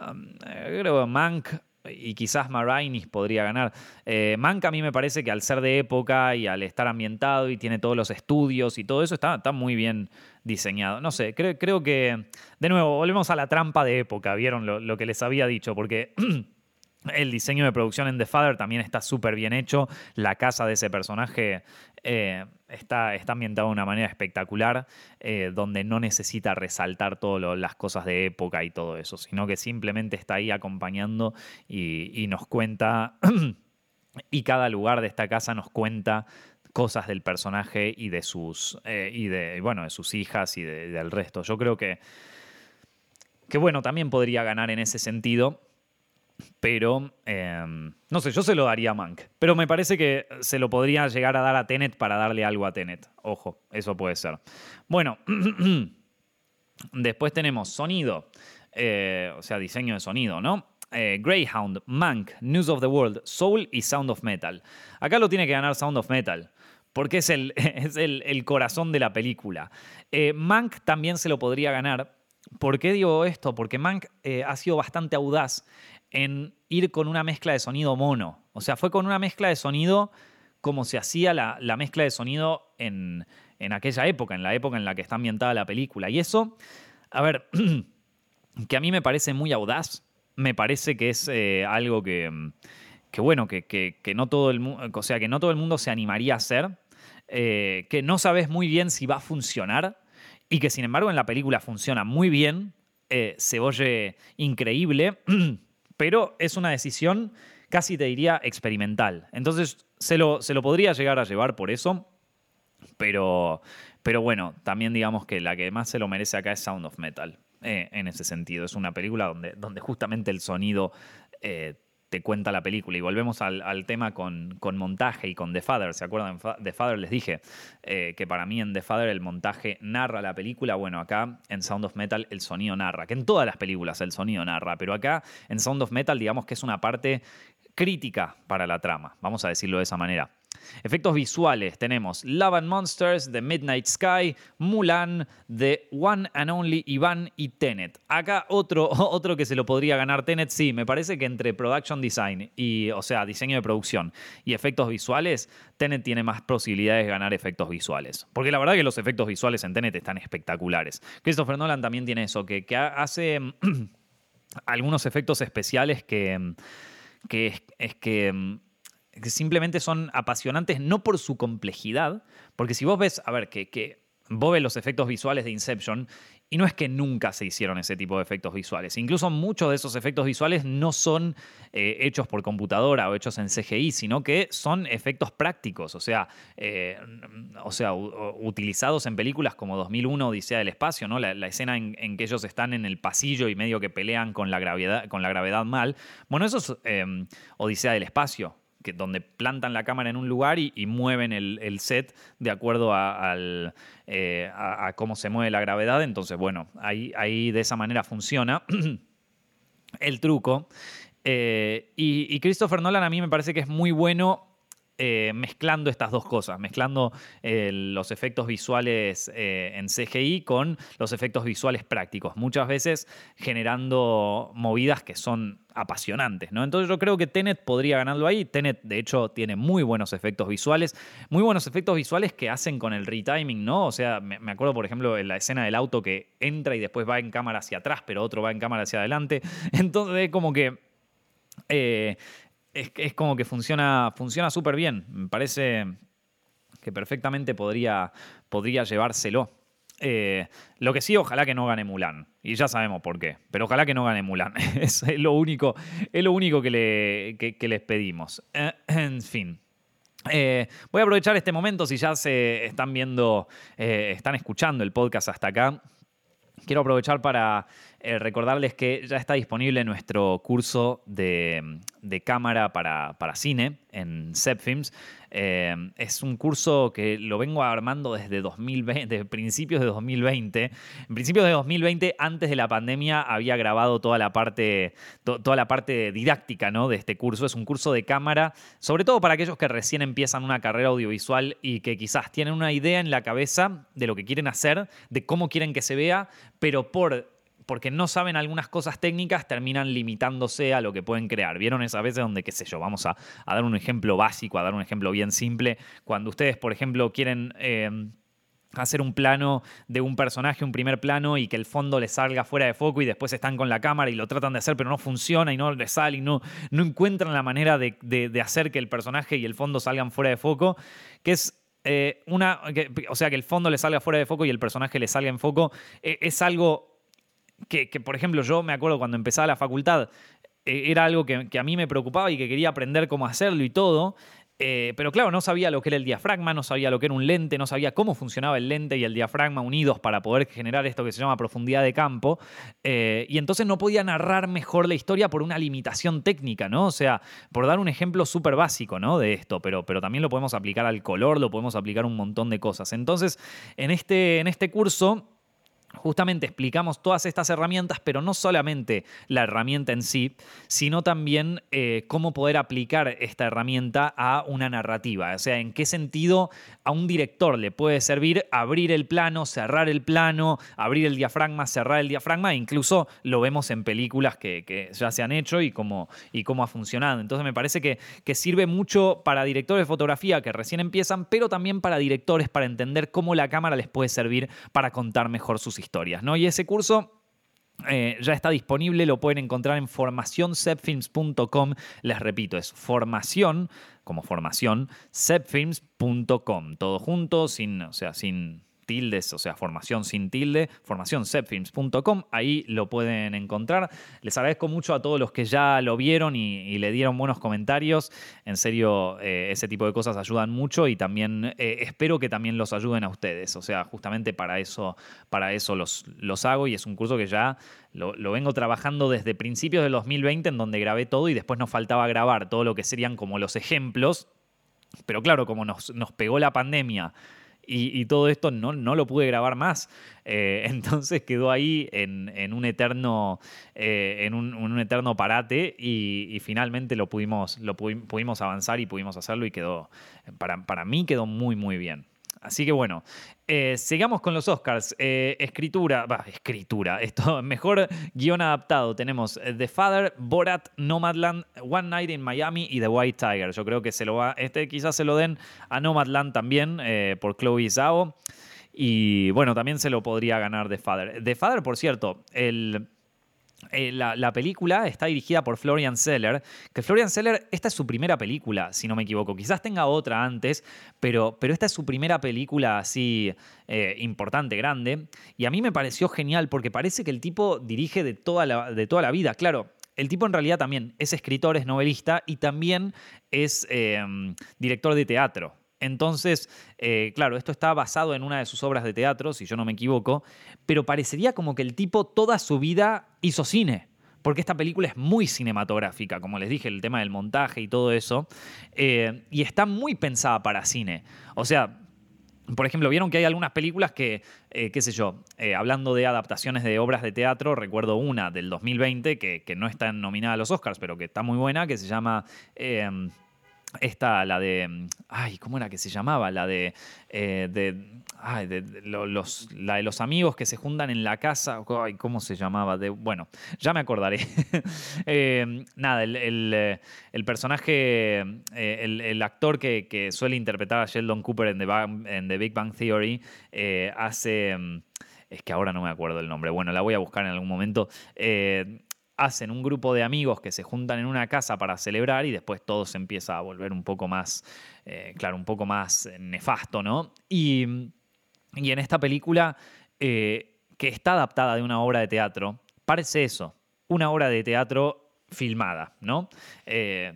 Um, creo que Mank y quizás Marainis podría ganar. Eh, Mank a mí me parece que al ser de época y al estar ambientado y tiene todos los estudios y todo eso, está, está muy bien diseñado. No sé, creo, creo que. De nuevo, volvemos a la trampa de época, ¿vieron lo que les había dicho? Porque. El diseño de producción en The Father también está súper bien hecho. La casa de ese personaje eh, está, ambientada de una manera espectacular, eh, donde no necesita resaltar todas las cosas de época y todo eso, sino que simplemente está ahí acompañando y, nos cuenta, y cada lugar de esta casa nos cuenta cosas del personaje y de sus, eh, y de, bueno, de sus hijas y del resto. Yo creo que, que, bueno, también podría ganar en ese sentido pero em, no sé, yo se lo daría a Mank. Pero me parece que se lo podría llegar a dar a Tenet para darle algo a Tenet. Ojo, eso puede ser. Bueno, después tenemos sonido, eh, o sea, diseño de sonido, ¿no? Eh, Greyhound, Mank, News of the World, Soul y Sound of Metal. Acá lo tiene que ganar Sound of Metal porque es el, es el, corazón de la película. Eh, Mank también se lo podría ganar. ¿Por qué digo esto? Porque Mank ha sido bastante audaz en ir con una mezcla de sonido mono. O sea, fue con una mezcla de sonido como se hacía la, mezcla de sonido en, aquella época, en la época en la que está ambientada la película. Y eso, a ver, que a mí me parece muy audaz, me parece que es eh, algo que, bueno, que, no todo el o sea, que no todo el mundo se animaría a hacer, eh, que no sabes muy bien si va a funcionar y que sin embargo en la película funciona muy bien, eh, se oye increíble. pero es una decisión casi te diría experimental. Entonces se lo, se lo podría llegar a llevar por eso, pero, pero bueno, también digamos que la que más se lo merece acá es Sound of Metal. Eh, en ese sentido, es una película donde, donde justamente el sonido eh, cuenta la película. Y volvemos al, tema con, montaje y con The Father. ¿Se acuerdan? The Father les dije eh, que para mí en The Father el montaje narra la película. Bueno, acá en Sound of Metal el sonido narra, que en todas las películas el sonido narra, pero acá en Sound of Metal digamos que es una parte crítica para la trama, vamos a decirlo de esa manera. Efectos visuales tenemos Love and Monsters, The Midnight Sky, Mulan, The One and Only Ivan y Tenet. Acá otro, otro que se lo podría ganar Tenet, sí, me parece que entre Production Design y, o sea, diseño de producción y efectos visuales, Tenet tiene más posibilidades de ganar efectos visuales. Porque la verdad que los efectos visuales en Tenet están espectaculares. Christopher Nolan también tiene eso, que, que hace algunos efectos especiales que, que es que que simplemente son apasionantes no por su complejidad, porque si vos ves, a ver, que, que vos ves los efectos visuales de Inception y no es que nunca se hicieron ese tipo de efectos visuales. Incluso muchos de esos efectos visuales no son eh, hechos por computadora o hechos en CGI, sino que son efectos prácticos, o sea, eh, o sea utilizados en películas como 2001 Odisea del Espacio, ¿no? la, escena en, que ellos están en el pasillo y medio que pelean con la gravedad, con la gravedad mal. Bueno, eso es eh, Odisea del Espacio donde plantan la cámara en un lugar y, mueven el, set de acuerdo eh, a, cómo se mueve la gravedad. Entonces, bueno, ahí, ahí de esa manera funciona el truco. Eh, y, Christopher Nolan a mí me parece que es muy bueno eh, mezclando estas dos cosas, mezclando los efectos visuales en CGI con los efectos visuales prácticos, muchas veces generando movidas que son apasionantes, ¿no? Entonces yo creo que Tenet podría ganarlo ahí. Tenet, de hecho, tiene muy buenos efectos visuales, muy buenos efectos visuales que hacen con el retiming, ¿no? O sea, me, acuerdo, por ejemplo, en la escena del auto que entra y después va en cámara hacia atrás, pero otro va en cámara hacia adelante. Entonces, es como que. Eh, es, como que funciona funciona súper bien. Me parece que perfectamente podría, podría llevárselo. Eh, lo que sí, ojalá que no gane Mulan. Y ya sabemos por qué. Pero ojalá que no gane Mulan. es, lo único, es lo único que, le, les pedimos. Eh, en fin. Eh, voy a aprovechar este momento si ya se están viendo, están escuchando el podcast hasta acá. Quiero aprovechar para recordarles que ya está disponible nuestro curso de, cámara para, para, cine en Zepfilms. Eh, es un curso que lo vengo armando desde 2020, desde principios de 2020. En principios de 2020, antes de la pandemia, había grabado toda la parte, toda la parte didáctica ¿no? de este curso. Es un curso de cámara, sobre todo para aquellos que recién empiezan una carrera audiovisual y que quizás tienen una idea en la cabeza de lo que quieren hacer, de cómo quieren que se vea, pero por porque no saben algunas cosas técnicas, terminan limitándose a lo que pueden crear. ¿Vieron esas veces donde, qué sé yo, vamos a, dar un ejemplo básico, a dar un ejemplo bien simple? Cuando ustedes, por ejemplo, quieren... Eh, hacer un plano de un personaje, un primer plano, y que el fondo les salga fuera de foco y después están con la cámara y lo tratan de hacer, pero no funciona y no les sale y no, no encuentran la manera de, hacer que el personaje y el fondo salgan fuera de foco, que es eh, una, o sea, que el fondo le salga fuera de foco y el personaje le salga en foco, eh, es algo que, por ejemplo, yo me acuerdo cuando empezaba la facultad, eh, era algo que, a mí me preocupaba y que quería aprender cómo hacerlo y todo. Eh, pero claro, no sabía lo que era el diafragma, no sabía lo que era un lente, no sabía cómo funcionaba el lente y el diafragma unidos para poder generar esto que se llama profundidad de campo. Eh, y entonces no podía narrar mejor la historia por una limitación técnica, ¿no? O sea, por dar un ejemplo súper básico, ¿no? De esto, pero, pero también lo podemos aplicar al color, lo podemos aplicar a un montón de cosas. Entonces, en este, en este curso Justamente explicamos todas estas herramientas, pero no solamente la herramienta en sí, sino también eh, cómo poder aplicar esta herramienta a una narrativa. O sea, en qué sentido a un director le puede servir abrir el plano, cerrar el plano, abrir el diafragma, cerrar el diafragma. E incluso lo vemos en películas que, ya se han hecho y cómo, y cómo ha funcionado. Entonces me parece que, que sirve mucho para directores de fotografía que recién empiezan, pero también para directores para entender cómo la cámara les puede servir para contar mejor sus historias. ¿No? Y ese curso eh, ya está disponible, lo pueden encontrar en formacioncepfilms.com. Les repito, es formación, como formación, sepfilms.com. Todo junto, sin, o sea, sin tildes, o sea, formación sin tilde, formacioncepfilms.com, ahí lo pueden encontrar. Les agradezco mucho a todos los que ya lo vieron y, le dieron buenos comentarios. En serio, eh, ese tipo de cosas ayudan mucho y también eh, espero que también los ayuden a ustedes. O sea, justamente para eso, para eso los, los hago y es un curso que ya lo, lo, vengo trabajando desde principios del 2020 en donde grabé todo y después nos faltaba grabar todo lo que serían como los ejemplos. Pero claro, como nos, nos pegó la pandemia y, todo esto no, no lo pude grabar más. Eh, entonces quedó ahí en, un eterno, eh, en un, eterno parate y, finalmente lo pudimos, lo pudimos avanzar y pudimos hacerlo y quedó, para, para mí quedó muy, muy bien. Así que bueno, eh, sigamos con los Oscars. Eh, escritura, va, escritura, esto, mejor guion adaptado. Tenemos eh, The Father, Borat, Nomadland, One Night in Miami y The White Tiger. Yo creo que se lo va, este quizás se lo den a Nomadland también por Chloe Zhao. Y bueno, también se lo podría ganar The Father. The Father, por cierto, el eh, la, película está dirigida por Florian Seller, que Florian Seller, esta es su primera película, si no me equivoco. Quizás tenga otra antes, pero, pero esta es su primera película así eh, importante, grande. Y a mí me pareció genial porque parece que el tipo dirige de toda la, de toda la vida. Claro, el tipo en realidad también es escritor, es novelista y también es eh, director de teatro. Entonces, eh, claro, esto está basado en una de sus obras de teatro, si yo no me equivoco, pero parecería como que el tipo toda su vida hizo cine. Porque esta película es muy cinematográfica, como les dije, el tema del montaje y todo eso. Eh, y está muy pensada para cine. O sea, por ejemplo, vieron que hay algunas películas que, eh, qué sé yo, hablando de adaptaciones de obras de teatro, recuerdo una del 2020 que, que, no está nominada a los Oscars, pero que está muy buena, que se llama esta, la de. Ay, ¿cómo era que se llamaba? La de. Eh, de, ay, de, los, la de los amigos que se juntan en la casa. Ay, ¿Cómo se llamaba? De, bueno, ya me acordaré. Eh, nada, el, el, el personaje. Eh, el, actor que, que, suele interpretar a Sheldon Cooper en The, en The Big Bang Theory hace. Es que ahora no me acuerdo el nombre. Bueno, la voy a buscar en algún momento hacen un grupo de amigos que se juntan en una casa para celebrar y después todo se empieza a volver un poco más, eh, claro, un poco más nefasto, ¿no? Y, en esta película, eh, que está adaptada de una obra de teatro, parece eso, una obra de teatro filmada, ¿no? Eh,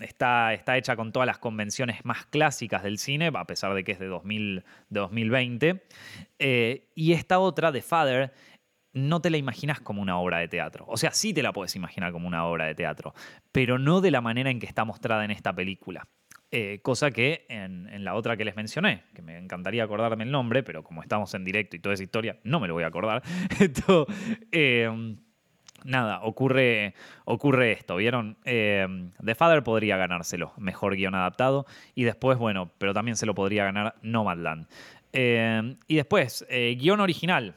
está, está, hecha con todas las convenciones más clásicas del cine, a pesar de que es de, 2000, de 2020. y esta otra, The Father, no te la imaginas como una obra de teatro. O sea, sí te la puedes imaginar como una obra de teatro, pero no de la manera en que está mostrada en esta película. Eh, cosa que en, la otra que les mencioné, que me encantaría acordarme el nombre, pero como estamos en directo y toda esa historia, no me lo voy a acordar. Em, nada, ocurre, ocurre esto, ¿vieron? Em, The Father podría ganárselo, mejor guion adaptado, y después, bueno, pero también se lo podría ganar Nomadland. Em, y después, eh, guion original,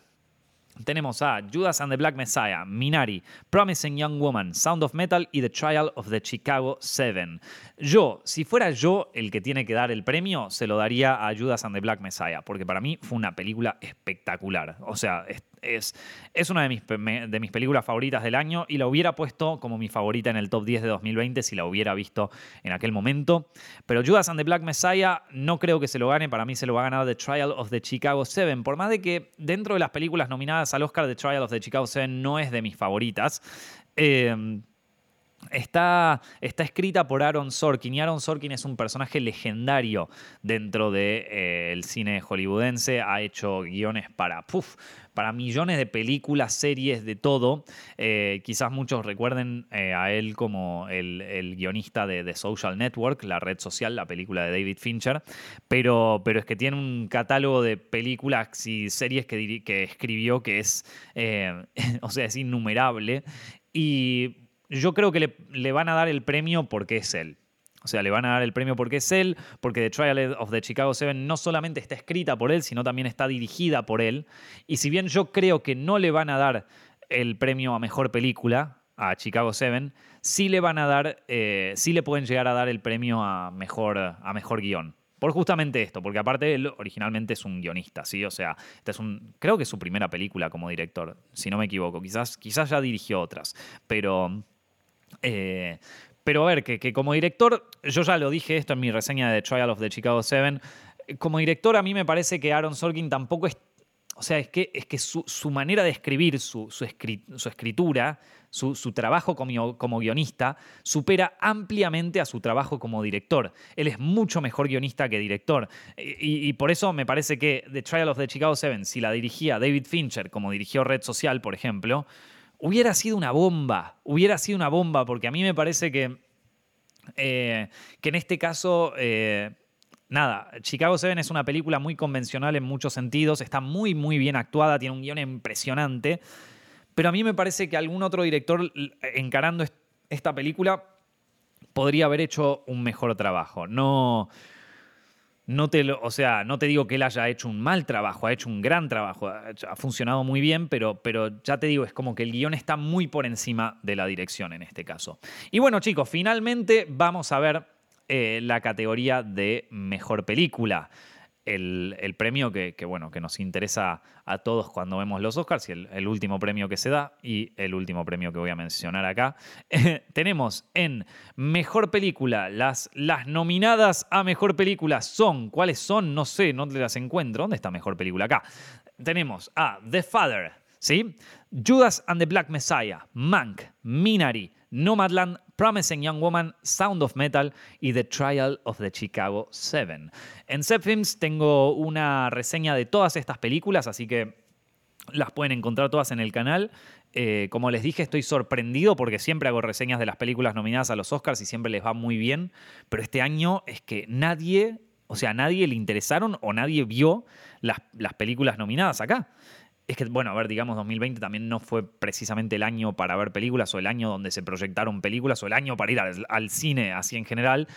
tenemos a Judas and the Black Messiah, Minari, Promising Young Woman, Sound of Metal y The Trial of the Chicago Seven. Yo, si fuera yo el que tiene que dar el premio, se lo daría a Judas and the Black Messiah, porque para mí fue una película espectacular. O sea, es, es una de mis, de mis películas favoritas del año y la hubiera puesto como mi favorita en el top 10 de 2020 si la hubiera visto en aquel momento. Pero Judas and the Black Messiah no creo que se lo gane, para mí se lo va a ganar The Trial of the Chicago 7, por más de que dentro de las películas nominadas al Oscar The Trial of the Chicago 7 no es de mis favoritas. Eh, Está, está, escrita por Aaron Sorkin y Aaron Sorkin es un personaje legendario dentro del de, eh, cine hollywoodense. Ha hecho guiones para, para millones de películas, series, de todo. Eh, quizás muchos recuerden eh, a él como el, guionista de The Social Network, la red social, la película de David Fincher. Pero, pero es que tiene un catálogo de películas y series que, escribió que es, o sea, es innumerable. Y yo creo que le, van a dar el premio porque es él. O sea, le van a dar el premio porque es él, porque The Trial of the Chicago Seven no solamente está escrita por él, sino también está dirigida por él. Y si bien yo creo que no le van a dar el premio a mejor película a Chicago Seven, sí le van a dar, eh, sí le pueden llegar a dar el premio a mejor, a mejor guion. Por justamente esto, porque aparte él originalmente es un guionista, ¿sí? O sea, esta es un, creo que es su primera película como director, si no me equivoco. Quizás, quizás ya dirigió otras, pero eh, pero a ver, que, como director, yo ya lo dije esto en mi reseña de Trial of the Chicago 7, como director a mí me parece que Aaron Sorkin tampoco es... O sea, es que, es que su, manera de escribir, su, su, escritura, su, trabajo como, como, guionista, supera ampliamente a su trabajo como director. Él es mucho mejor guionista que director. Y, y, por eso me parece que The Trial of the Chicago 7, si la dirigía David Fincher, como dirigió Red Social, por ejemplo, hubiera sido una bomba, hubiera sido una bomba, porque a mí me parece que, eh, que en este caso, eh, nada, Chicago Seven es una película muy convencional en muchos sentidos, está muy, muy bien actuada, tiene un guion impresionante, pero a mí me parece que algún otro director encarando esta película podría haber hecho un mejor trabajo. No, no te o sea, no te digo que él haya hecho un mal trabajo, ha hecho un gran trabajo, ha, funcionado muy bien, pero, pero ya te digo, es como que el guion está muy por encima de la dirección en este caso. Y bueno, chicos, finalmente vamos a ver eh, la categoría de mejor película el, premio que, bueno, que nos interesa a todos cuando vemos los Oscars y el, último premio que se da y el último premio que voy a mencionar acá. tenemos en Mejor Película, las, las nominadas a Mejor Película son, ¿cuáles son? No sé, no te las encuentro. ¿Dónde está Mejor Película? Acá. Tenemos a The Father, ¿sí? Judas and the Black Messiah, Mank, Minari, Nomadland, Promising Young Woman, Sound of Metal y The Trial of the Chicago Seven. En Films tengo una reseña de todas estas películas, así que las pueden encontrar todas en el canal. Eh, como les dije, estoy sorprendido porque siempre hago reseñas de las películas nominadas a los Oscars y siempre les va muy bien, pero este año es que nadie, o sea, nadie le interesaron o nadie vio las, las películas nominadas acá es que, bueno, a ver, digamos, 2020 también no fue precisamente el año para ver películas o el año donde se proyectaron películas o el año para ir al, cine, así en general.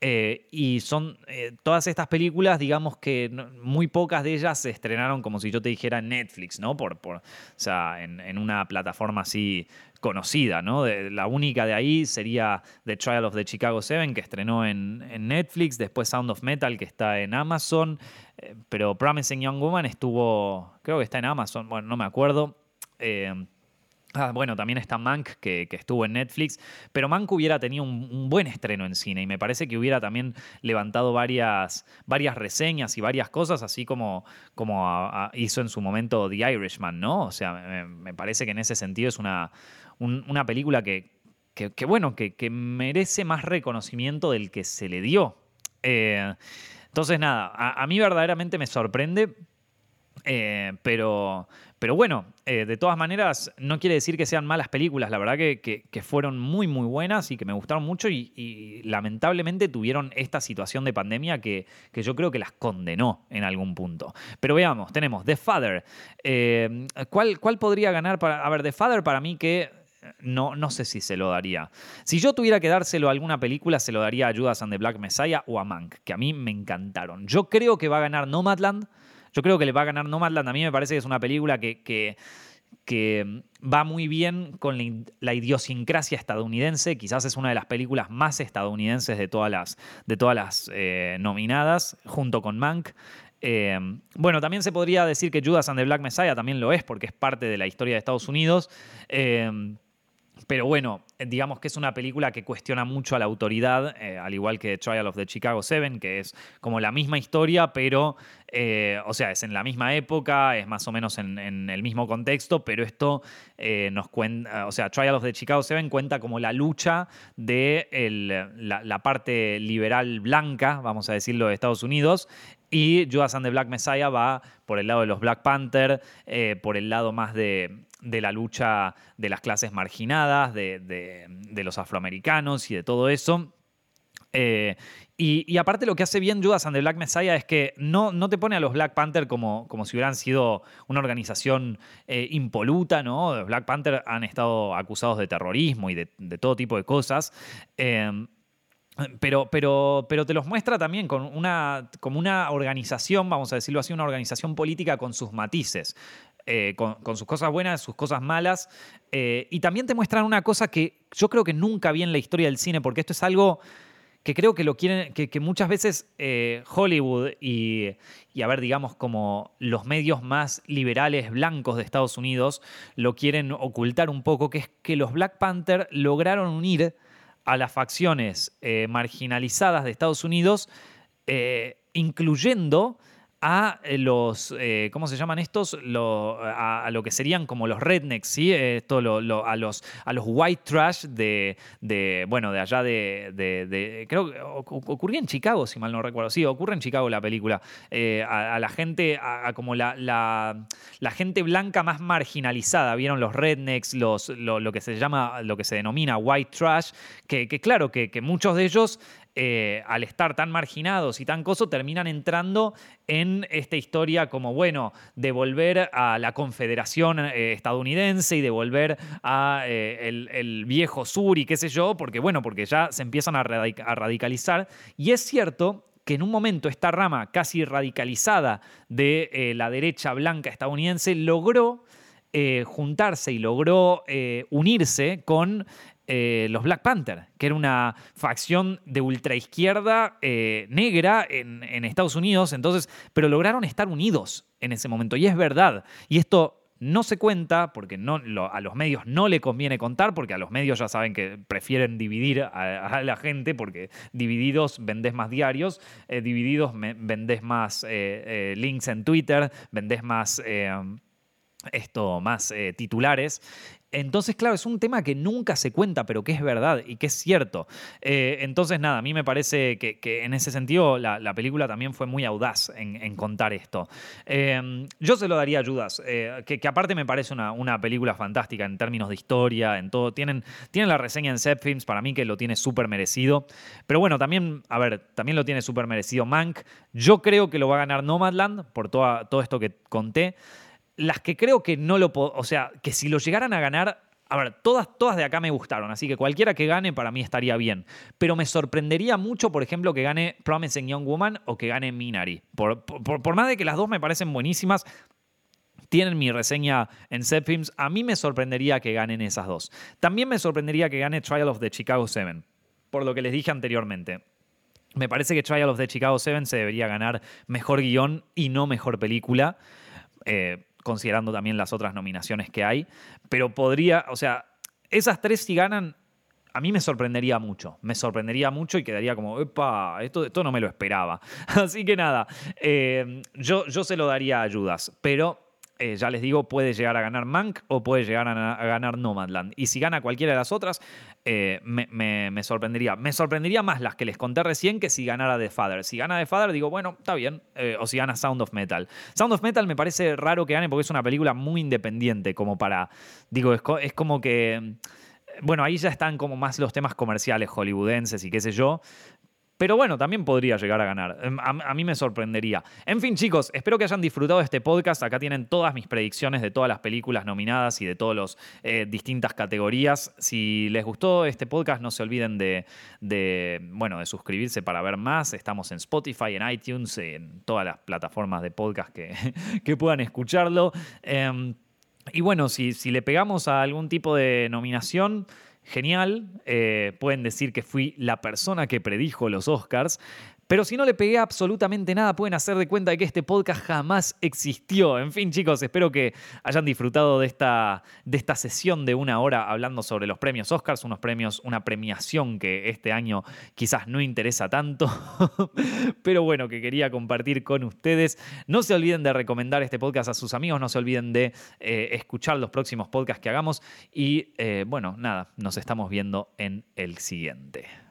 Eh, y son eh, todas estas películas, digamos que muy pocas de ellas se estrenaron como si yo te dijera en Netflix, ¿no? Por, por, o sea, en, en una plataforma así conocida, ¿no? la única de ahí sería The Trial of the Chicago Seven, que estrenó en, Netflix, después Sound of Metal, que está en Amazon, eh, pero Promising Young Woman estuvo, creo que está en Amazon, bueno, no me acuerdo. Eh, Ah, bueno, también está Mank, que, estuvo en Netflix, pero Mank hubiera tenido un, buen estreno en cine y me parece que hubiera también levantado varias, varias reseñas y varias cosas, así como, como hizo en su momento The Irishman, ¿no? O sea, me, parece que en ese sentido es una, una película que, que, bueno, que, merece más reconocimiento del que se le dio. Eh, entonces, nada, a, mí verdaderamente me sorprende, eh, pero, pero bueno, eh, de todas maneras, no quiere decir que sean malas películas. La verdad que, fueron muy, muy buenas y que me gustaron mucho y, lamentablemente tuvieron esta situación de pandemia que, yo creo que las condenó en algún punto. Pero veamos, tenemos The Father. ¿cuál, ¿Cuál podría ganar? Para, a ver, The Father para mí que no, no sé si se lo daría. Si yo tuviera que dárselo a alguna película, se lo daría a Judas and the Black Messiah o a Mank, que a mí me encantaron. Yo creo que va a ganar Nomadland yo creo que le va a ganar Nomadland. A mí me parece que es una película que, que, va muy bien con la, idiosincrasia estadounidense. Quizás es una de las películas más estadounidenses de todas las, de todas las eh, nominadas, junto con Mank. Eh, bueno, también se podría decir que Judas and the Black Messiah también lo es, porque es parte de la historia de Estados Unidos. Eh, pero bueno, digamos que es una película que cuestiona mucho a la autoridad, eh, al igual que Trial of the Chicago Seven, que es como la misma historia, pero, eh, o sea, es en la misma época, es más o menos en, el mismo contexto, pero esto eh, nos cuenta, o sea, Trial of the Chicago Seven cuenta como la lucha de la, parte liberal blanca, vamos a decirlo, de Estados Unidos, y Judas and the Black Messiah va por el lado de los Black Panther, por el lado más de de la lucha de las clases marginadas, de, los afroamericanos y de todo eso. Eh, y, aparte lo que hace bien Judas and the Black Messiah es que no, no te pone a los Black Panther como, como si hubieran sido una organización eh, impoluta, ¿no? Los Black Panther han estado acusados de terrorismo y de, todo tipo de cosas. Eh, pero, pero, pero te los muestra también con una, como una organización, vamos a decirlo así, una organización política con sus matices. Eh, con, sus cosas buenas, sus cosas malas. Eh, y también te muestran una cosa que yo creo que nunca vi en la historia del cine, porque esto es algo que creo que lo quieren, que, muchas veces eh, Hollywood y, y, a ver, digamos, como los medios más liberales blancos de Estados Unidos lo quieren ocultar un poco, que es que los Black Panther lograron unir a las facciones marginalizadas de Estados Unidos, incluyendo a eh, los, eh, ¿cómo se llaman estos? a, lo que serían como los rednecks, ¿sí? Esto a, los, a los white trash de, bueno, de allá de, creo que ocurría en Chicago, si mal no recuerdo. Sí, ocurre en Chicago la película. Eh, a, la gente, a, como la, gente blanca más marginalizada, ¿vieron? Los rednecks, los, lo, que se llama, lo que se denomina white trash, que, claro, que muchos de ellos eh, al estar tan marginados y tan coso, terminan entrando en esta historia como, bueno, de volver a la confederación eh, estadounidense y de volver a eh, el, viejo sur y qué sé yo, porque, bueno, porque ya se empiezan a, radicalizar. Y es cierto que en un momento esta rama casi radicalizada de la derecha blanca estadounidense logró juntarse y logró unirse con eh, los Black Panther, que era una facción de ultraizquierda eh, negra en, Estados Unidos, entonces, pero lograron estar unidos en ese momento, y es verdad. Y esto no se cuenta porque a los medios no le conviene contar, porque a los medios ya saben que prefieren dividir a, la gente, porque divididos vendés más diarios, eh, divididos vendés más links en Twitter, vendés más esto, más titulares. Entonces, claro, es un tema que nunca se cuenta, pero que es verdad y que es cierto. Eh, entonces, nada, a mí me parece que, en ese sentido la, película también fue muy audaz en, contar esto. Eh, yo se lo daría ayudas, eh, que, aparte me parece una, película fantástica en términos de historia, en todo. Tienen, tienen la reseña en Set Films, para mí que lo tiene súper merecido. Pero bueno, también, a ver, también lo tiene súper merecido Mank. Yo creo que lo va a ganar Nomadland por todo esto que conté las que creo que no lo puedo, o sea, que si lo llegaran a ganar, a ver, todas, todas de acá me gustaron, así que cualquiera que gane para mí estaría bien. Pero me sorprendería mucho, por ejemplo, que gane Promising Young Woman o que gane Minari. Por, por, más de que las dos me parecen buenísimas, tienen mi reseña en Films, a mí me sorprendería que ganen esas dos. También me sorprendería que gane Trial of the Chicago 7, por lo que les dije anteriormente. Me parece que Trial of the Chicago 7 se debería ganar mejor guion y no mejor película. Eh, considerando también las otras nominaciones que hay. Pero podría, o sea, esas tres si ganan, a mí me sorprendería mucho. Me sorprendería mucho y quedaría como, epa, esto, esto no me lo esperaba. Así que nada, eh, yo, yo se lo daría ayudas, pero eh, ya les digo, puede llegar a ganar Mank o puede llegar a, ganar Nomadland. Y si gana cualquiera de las otras, eh, me, sorprendería. Me sorprendería más las que les conté recién que si ganara The Father. Si gana The Father, digo, bueno, está bien. Eh, o si gana Sound of Metal. Sound of Metal me parece raro que gane porque es una película muy independiente, como para. Digo, es como que. Bueno, ahí ya están como más los temas comerciales hollywoodenses y qué sé yo. Pero bueno, también podría llegar a ganar. Em, a, mí me sorprendería. En fin, chicos, espero que hayan disfrutado de este podcast. Acá tienen todas mis predicciones de todas las películas nominadas y de todas las eh, distintas categorías. Si les gustó este podcast, no se olviden de, bueno, de suscribirse para ver más. Estamos en Spotify, en iTunes, en todas las plataformas de podcast que, que puedan escucharlo. Em, y bueno, si, si le pegamos a algún tipo de nominación genial. Eh, pueden decir que fui la persona que predijo los Oscars. Pero si no le pegué absolutamente nada, pueden hacer de cuenta de que este podcast jamás existió. En fin, chicos, espero que hayan disfrutado de esta, de esta sesión de una hora hablando sobre los premios Oscars, unos premios, una premiación que este año quizás no interesa tanto, pero bueno, que quería compartir con ustedes. No se olviden de recomendar este podcast a sus amigos, no se olviden de eh, escuchar los próximos podcasts que hagamos y eh, bueno, nada, nos estamos viendo en el siguiente.